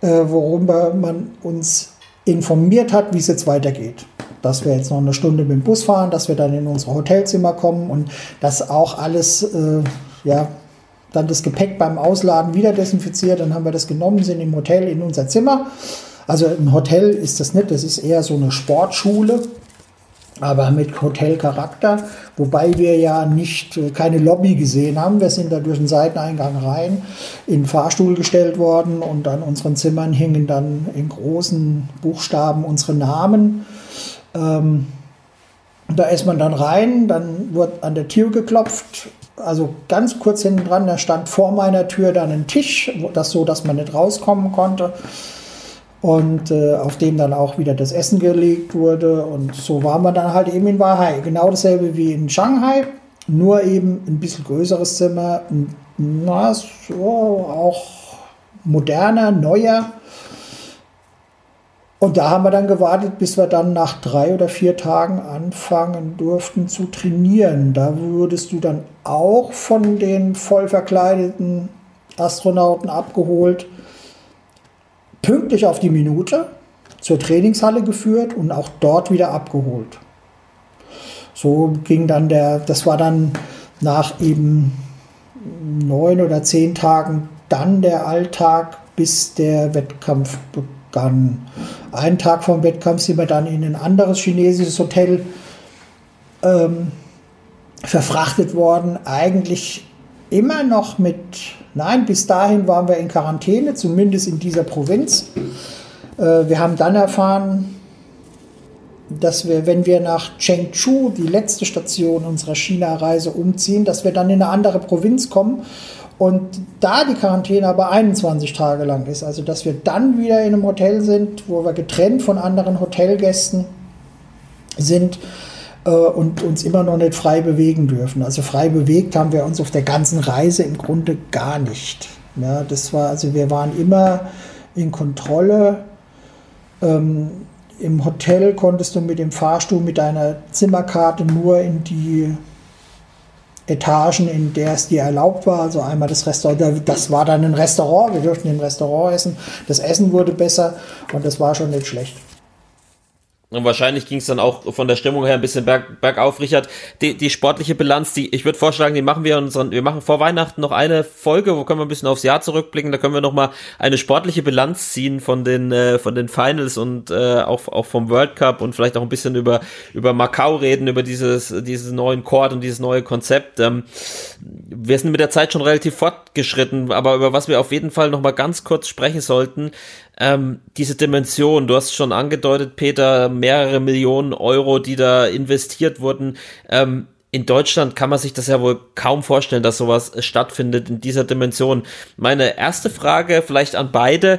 äh, worüber man uns informiert hat, wie es jetzt weitergeht dass wir jetzt noch eine Stunde mit dem Bus fahren, dass wir dann in unsere Hotelzimmer kommen und dass auch alles, äh, ja, dann das Gepäck beim Ausladen wieder desinfiziert. Dann haben wir das genommen, sind im Hotel in unser Zimmer. Also ein Hotel ist das nicht, das ist eher so eine Sportschule, aber mit Hotelcharakter, wobei wir ja nicht äh, keine Lobby gesehen haben. Wir sind da durch den Seiteneingang rein, in den Fahrstuhl gestellt worden und an unseren Zimmern hingen dann in großen Buchstaben unsere Namen ähm, da ist man dann rein, dann wird an der Tür geklopft. Also ganz kurz hinten dran, da stand vor meiner Tür dann ein Tisch, das so, dass man nicht rauskommen konnte. Und äh, auf dem dann auch wieder das Essen gelegt wurde. Und so war man dann halt eben in Wahai. Genau dasselbe wie in Shanghai, nur eben ein bisschen größeres Zimmer. Na, so auch moderner, neuer. Und da haben wir dann gewartet, bis wir dann nach drei oder vier Tagen anfangen durften zu trainieren. Da wurdest du dann auch von den voll verkleideten Astronauten abgeholt, pünktlich auf die Minute zur Trainingshalle geführt und auch dort wieder abgeholt. So ging dann der, das war dann nach eben neun oder zehn Tagen dann der Alltag, bis der Wettkampf begann. Einen Tag vom Wettkampf sind wir dann in ein anderes chinesisches Hotel ähm, verfrachtet worden. Eigentlich immer noch mit, nein, bis dahin waren wir in Quarantäne, zumindest in dieser Provinz. Äh, wir haben dann erfahren, dass wir, wenn wir nach Chengdu, die letzte Station unserer China-Reise, umziehen, dass wir dann in eine andere Provinz kommen und da die Quarantäne aber 21 Tage lang ist. Also dass wir dann wieder in einem Hotel sind, wo wir getrennt von anderen Hotelgästen sind äh, und uns immer noch nicht frei bewegen dürfen. Also frei bewegt haben wir uns auf der ganzen Reise im Grunde gar nicht. Ja, das war, also wir waren immer in Kontrolle. Ähm, Im Hotel konntest du mit dem Fahrstuhl mit deiner Zimmerkarte nur in die Etagen, in der es dir erlaubt war. Also einmal das Restaurant, das war dann ein Restaurant, wir durften im Restaurant essen. Das Essen wurde besser und das war schon nicht schlecht. Und wahrscheinlich ging es dann auch von der Stimmung her ein bisschen berg, bergauf, Richard. Die, die sportliche Bilanz, die, ich würde vorschlagen, die machen wir unseren, wir machen vor Weihnachten noch eine Folge, wo können wir ein bisschen aufs Jahr zurückblicken, da können wir nochmal eine sportliche Bilanz ziehen von den, äh, von den Finals und äh, auch, auch vom World Cup und vielleicht auch ein bisschen über, über Macau reden, über dieses, dieses neuen Chord und dieses neue Konzept. Ähm, wir sind mit der Zeit schon relativ fortgeschritten, aber über was wir auf jeden Fall nochmal ganz kurz sprechen sollten, ähm, diese Dimension, du hast schon angedeutet, Peter, mehrere Millionen Euro, die da investiert wurden. Ähm, in Deutschland kann man sich das ja wohl kaum vorstellen, dass sowas stattfindet in dieser Dimension. Meine erste Frage vielleicht an beide.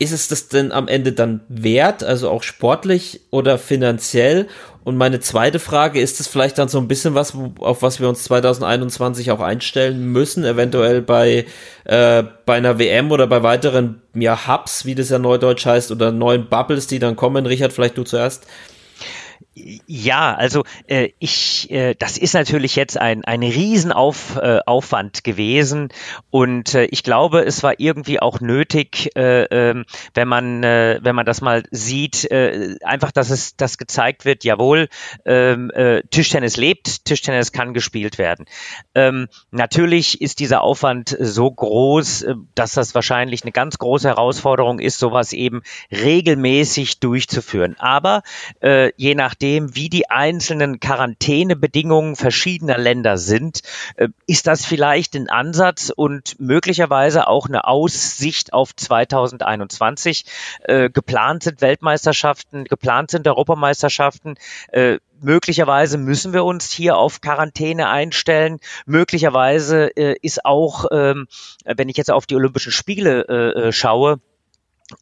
Ist es das denn am Ende dann wert, also auch sportlich oder finanziell? Und meine zweite Frage, ist es vielleicht dann so ein bisschen was, auf was wir uns 2021 auch einstellen müssen, eventuell bei, äh, bei einer WM oder bei weiteren ja, Hubs, wie das ja neudeutsch heißt, oder neuen Bubbles, die dann kommen? Richard, vielleicht du zuerst. Ja, also äh, ich, äh, das ist natürlich jetzt ein, ein Riesenaufwand äh, gewesen und äh, ich glaube, es war irgendwie auch nötig, äh, äh, wenn man, äh, wenn man das mal sieht, äh, einfach, dass es, das gezeigt wird, jawohl, ähm, äh, Tischtennis lebt, Tischtennis kann gespielt werden. Ähm, natürlich ist dieser Aufwand so groß, äh, dass das wahrscheinlich eine ganz große Herausforderung ist, sowas eben regelmäßig durchzuführen. Aber äh, je nachdem, nachdem, wie die einzelnen Quarantänebedingungen verschiedener Länder sind, äh, ist das vielleicht ein Ansatz und möglicherweise auch eine Aussicht auf 2021. Äh, geplant sind Weltmeisterschaften, geplant sind Europameisterschaften. Äh, möglicherweise müssen wir uns hier auf Quarantäne einstellen. Möglicherweise ist auch, ähm, wenn ich jetzt auf die Olympischen Spiele schaue,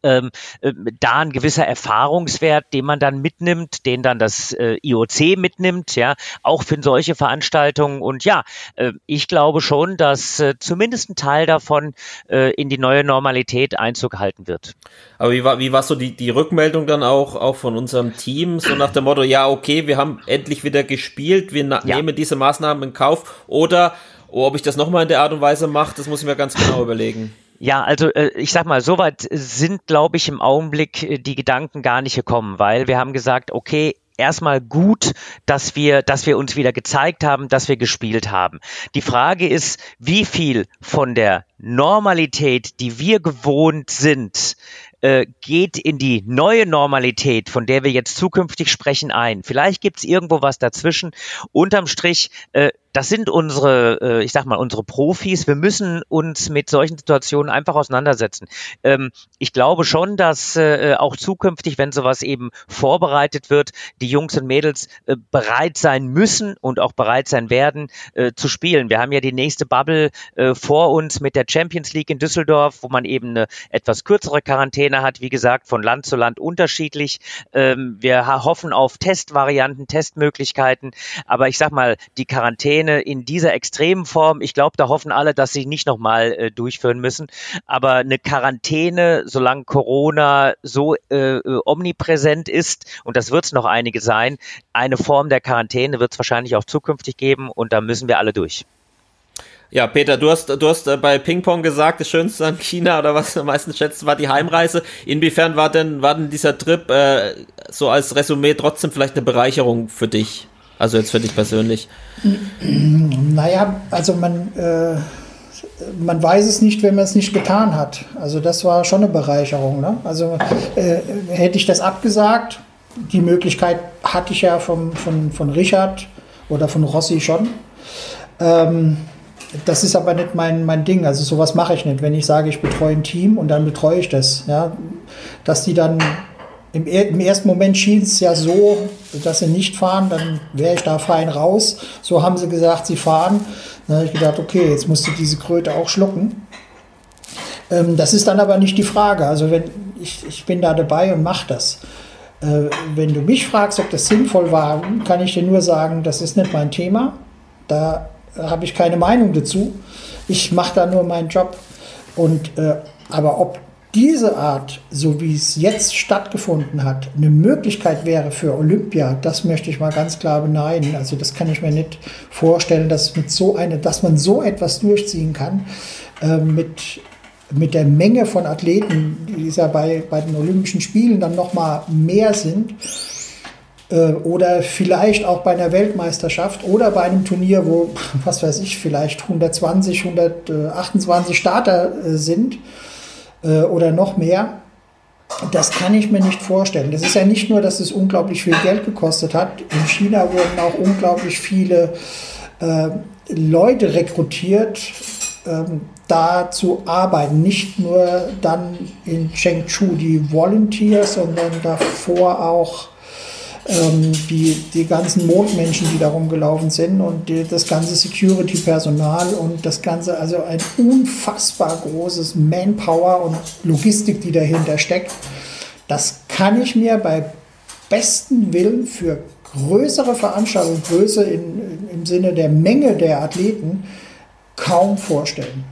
ähm, äh, da ein gewisser Erfahrungswert, den man dann mitnimmt, den dann das äh, IOC mitnimmt, ja, auch für solche Veranstaltungen. Und ja, äh, ich glaube schon, dass zumindest ein Teil davon in die neue Normalität Einzug halten wird. Aber wie war, wie war so die, die Rückmeldung dann auch, auch von unserem Team? So nach dem Motto, ja, okay, wir haben endlich wieder gespielt, wir ja. nehmen diese Maßnahmen in Kauf oder oh, ob ich das nochmal in der Art und Weise mache, das muss ich mir ganz genau überlegen. Ja, also äh, ich sag mal, soweit sind, glaube ich, im Augenblick äh, die Gedanken gar nicht gekommen, weil wir haben gesagt, okay, erstmal gut, dass wir, dass wir uns wieder gezeigt haben, dass wir gespielt haben. Die Frage ist, wie viel von der Normalität, die wir gewohnt sind, äh, geht in die neue Normalität, von der wir jetzt zukünftig sprechen, ein. Vielleicht gibt es irgendwo was dazwischen. Unterm Strich, äh, das sind unsere, äh, ich sag mal, unsere Profis. Wir müssen uns mit solchen Situationen einfach auseinandersetzen. Ähm, ich glaube schon, dass äh, auch zukünftig, wenn sowas eben vorbereitet wird, die Jungs und Mädels äh, bereit sein müssen und auch bereit sein werden äh, zu spielen. Wir haben ja die nächste Bubble äh, vor uns mit der Champions League in Düsseldorf, wo man eben eine etwas kürzere Quarantäne hat. Wie gesagt, von Land zu Land unterschiedlich. Ähm, wir hoffen auf Testvarianten, Testmöglichkeiten. Aber ich sag mal, die Quarantäne Quarantäne in dieser extremen Form, ich glaube, da hoffen alle, dass sie nicht nochmal äh, durchführen müssen. Aber eine Quarantäne, solange Corona so äh, omnipräsent ist, und das wird es noch einige sein, eine Form der Quarantäne wird es wahrscheinlich auch zukünftig geben und da müssen wir alle durch. Ja, Peter, du hast, du hast äh, bei Ping-Pong gesagt, das Schönste an China oder was du am meisten schätzt, war die Heimreise. Inwiefern war denn, war denn dieser Trip äh, so als Resümee trotzdem vielleicht eine Bereicherung für dich? Also jetzt für dich persönlich. Naja, also man, äh, man weiß es nicht, wenn man es nicht getan hat. Also das war schon eine Bereicherung. Ne? Also äh, hätte ich das abgesagt, die Möglichkeit hatte ich ja vom, von, von Richard oder von Rossi schon. Ähm, das ist aber nicht mein, mein Ding. Also sowas mache ich nicht. Wenn ich sage, ich betreue ein Team und dann betreue ich das. Ja? Dass die dann im, im ersten Moment schien es ja so, dass sie nicht fahren, dann wäre ich da fein raus. So haben sie gesagt, sie fahren. Dann habe ich gedacht, okay, jetzt musst du diese Kröte auch schlucken. Ähm, das ist dann aber nicht die Frage. Also wenn ich, ich bin da dabei und mache das. Äh, wenn du mich fragst, ob das sinnvoll war, kann ich dir nur sagen, das ist nicht mein Thema. Da habe ich keine Meinung dazu. Ich mache da nur meinen Job. Und, äh, aber ob diese Art, so wie es jetzt stattgefunden hat, eine Möglichkeit wäre für Olympia, das möchte ich mal ganz klar beneiden. Also das kann ich mir nicht vorstellen, dass, mit so eine, dass man so etwas durchziehen kann äh, mit, mit der Menge von Athleten, die ja bei, bei den Olympischen Spielen dann nochmal mehr sind äh, oder vielleicht auch bei einer Weltmeisterschaft oder bei einem Turnier, wo, was weiß ich, vielleicht 120, 128 Starter äh, sind äh, oder noch mehr. Das kann ich mir nicht vorstellen. Das ist ja nicht nur, dass es unglaublich viel Geld gekostet hat. In China wurden auch unglaublich viele äh, Leute rekrutiert, ähm, da zu arbeiten. Nicht nur dann in Chengdu die Volunteers, sondern davor auch ähm, die, die ganzen Mondmenschen, die da rumgelaufen sind und die, das ganze Security-Personal und das ganze, also ein unfassbar großes Manpower und Logistik, die dahinter steckt. Das kann ich mir bei bestem Willen für größere Veranstaltungen, Größe in, im Sinne der Menge der Athleten kaum vorstellen.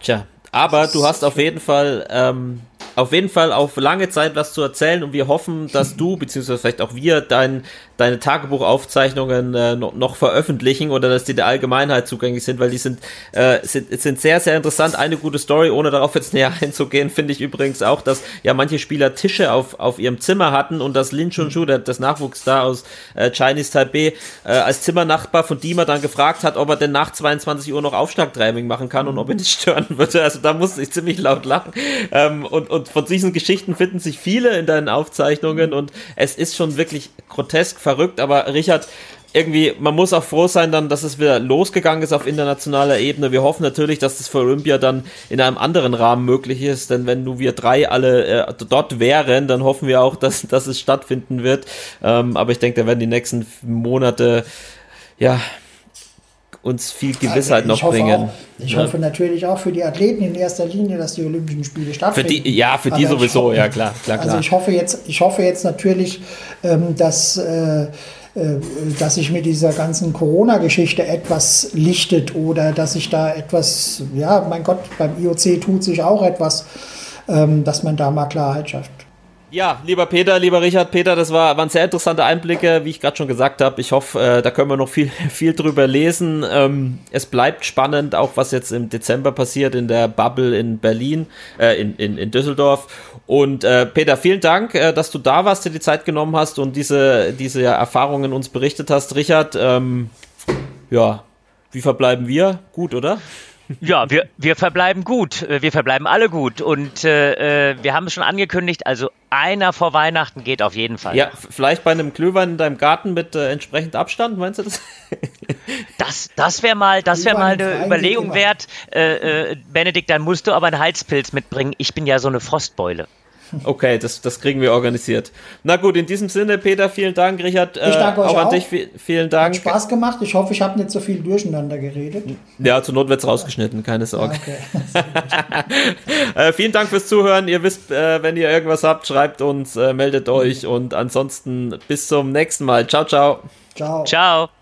Tja, aber du hast auf jeden Fall ähm, auf jeden Fall auf lange Zeit was zu erzählen und wir hoffen, dass du, beziehungsweise vielleicht auch wir, dein, deine Tagebuchaufzeichnungen äh, noch, noch, veröffentlichen oder dass die der Allgemeinheit zugänglich sind, weil die sind, äh, sind, sind sehr, sehr interessant. Eine gute Story, ohne darauf jetzt näher einzugehen, finde ich übrigens auch, dass ja manche Spieler Tische auf, auf ihrem Zimmer hatten und dass Lin der, das Nachwuchsstar aus äh, Chinese Taipei, äh, als Zimmernachbar von Dima dann gefragt hat, ob er denn nach 22 Uhr noch Aufschlagtraining machen kann und ob er nicht stören würde. Also da musste ich ziemlich laut lachen. Ähm, und, und von diesen Geschichten finden sich viele in deinen Aufzeichnungen und es ist schon wirklich grotesk verrückt, aber Richard, irgendwie, man muss auch froh sein dann, dass es wieder losgegangen ist auf internationaler Ebene. Wir hoffen natürlich, dass das für Olympia dann in einem anderen Rahmen möglich ist, denn wenn nur wir drei alle äh, dort wären, dann hoffen wir auch, dass, dass es stattfinden wird. Ähm, aber ich denke, da werden die nächsten Monate ja uns viel Gewissheit also noch bringen. Auch, ich ja. hoffe natürlich auch für die Athleten in erster Linie, dass die Olympischen Spiele stattfinden. Für die, ja, für die Aber sowieso, hoffe, ja klar, klar, Also ich hoffe jetzt, ich hoffe jetzt natürlich, ähm, dass äh, äh, dass sich mit dieser ganzen Corona-Geschichte etwas lichtet oder dass sich da etwas, ja, mein Gott, beim IOC tut sich auch etwas, ähm, dass man da mal Klarheit schafft. Ja, lieber Peter, lieber Richard, Peter, das war, waren sehr interessante Einblicke, wie ich gerade schon gesagt habe. Ich hoffe, äh, da können wir noch viel, viel drüber lesen. Ähm, es bleibt spannend, auch was jetzt im Dezember passiert in der Bubble in Berlin, äh, in, in, in Düsseldorf. Und äh, Peter, vielen Dank, äh, dass du da warst, dir die Zeit genommen hast und diese, diese Erfahrungen uns berichtet hast. Richard, ähm, ja, wie verbleiben wir? Gut, oder? Ja, wir, wir verbleiben gut. Äh, wir verbleiben alle gut. Und äh, äh, wir haben es schon angekündigt, also einer vor Weihnachten geht auf jeden Fall. Ja, vielleicht bei einem Glühwein in deinem Garten mit äh, entsprechend Abstand, meinst du das? das das wäre mal, das wär mal eine Überlegung wert. Äh, äh, Benedikt, dann musst du aber einen Heizpilz mitbringen. Ich bin ja so eine Frostbeule. Okay, das, das kriegen wir organisiert. Na gut, in diesem Sinne, Peter, vielen Dank. Richard, ich danke äh, euch auch an dich, vielen Dank. Hat Spaß gemacht. Ich hoffe, ich habe nicht so viel durcheinander geredet. Ja, zur Not wird es rausgeschnitten, keine Sorge. Ja, okay. äh, vielen Dank fürs Zuhören. Ihr wisst, äh, wenn ihr irgendwas habt, schreibt uns, äh, meldet euch und ansonsten bis zum nächsten Mal. Ciao, ciao. Ciao. Ciao.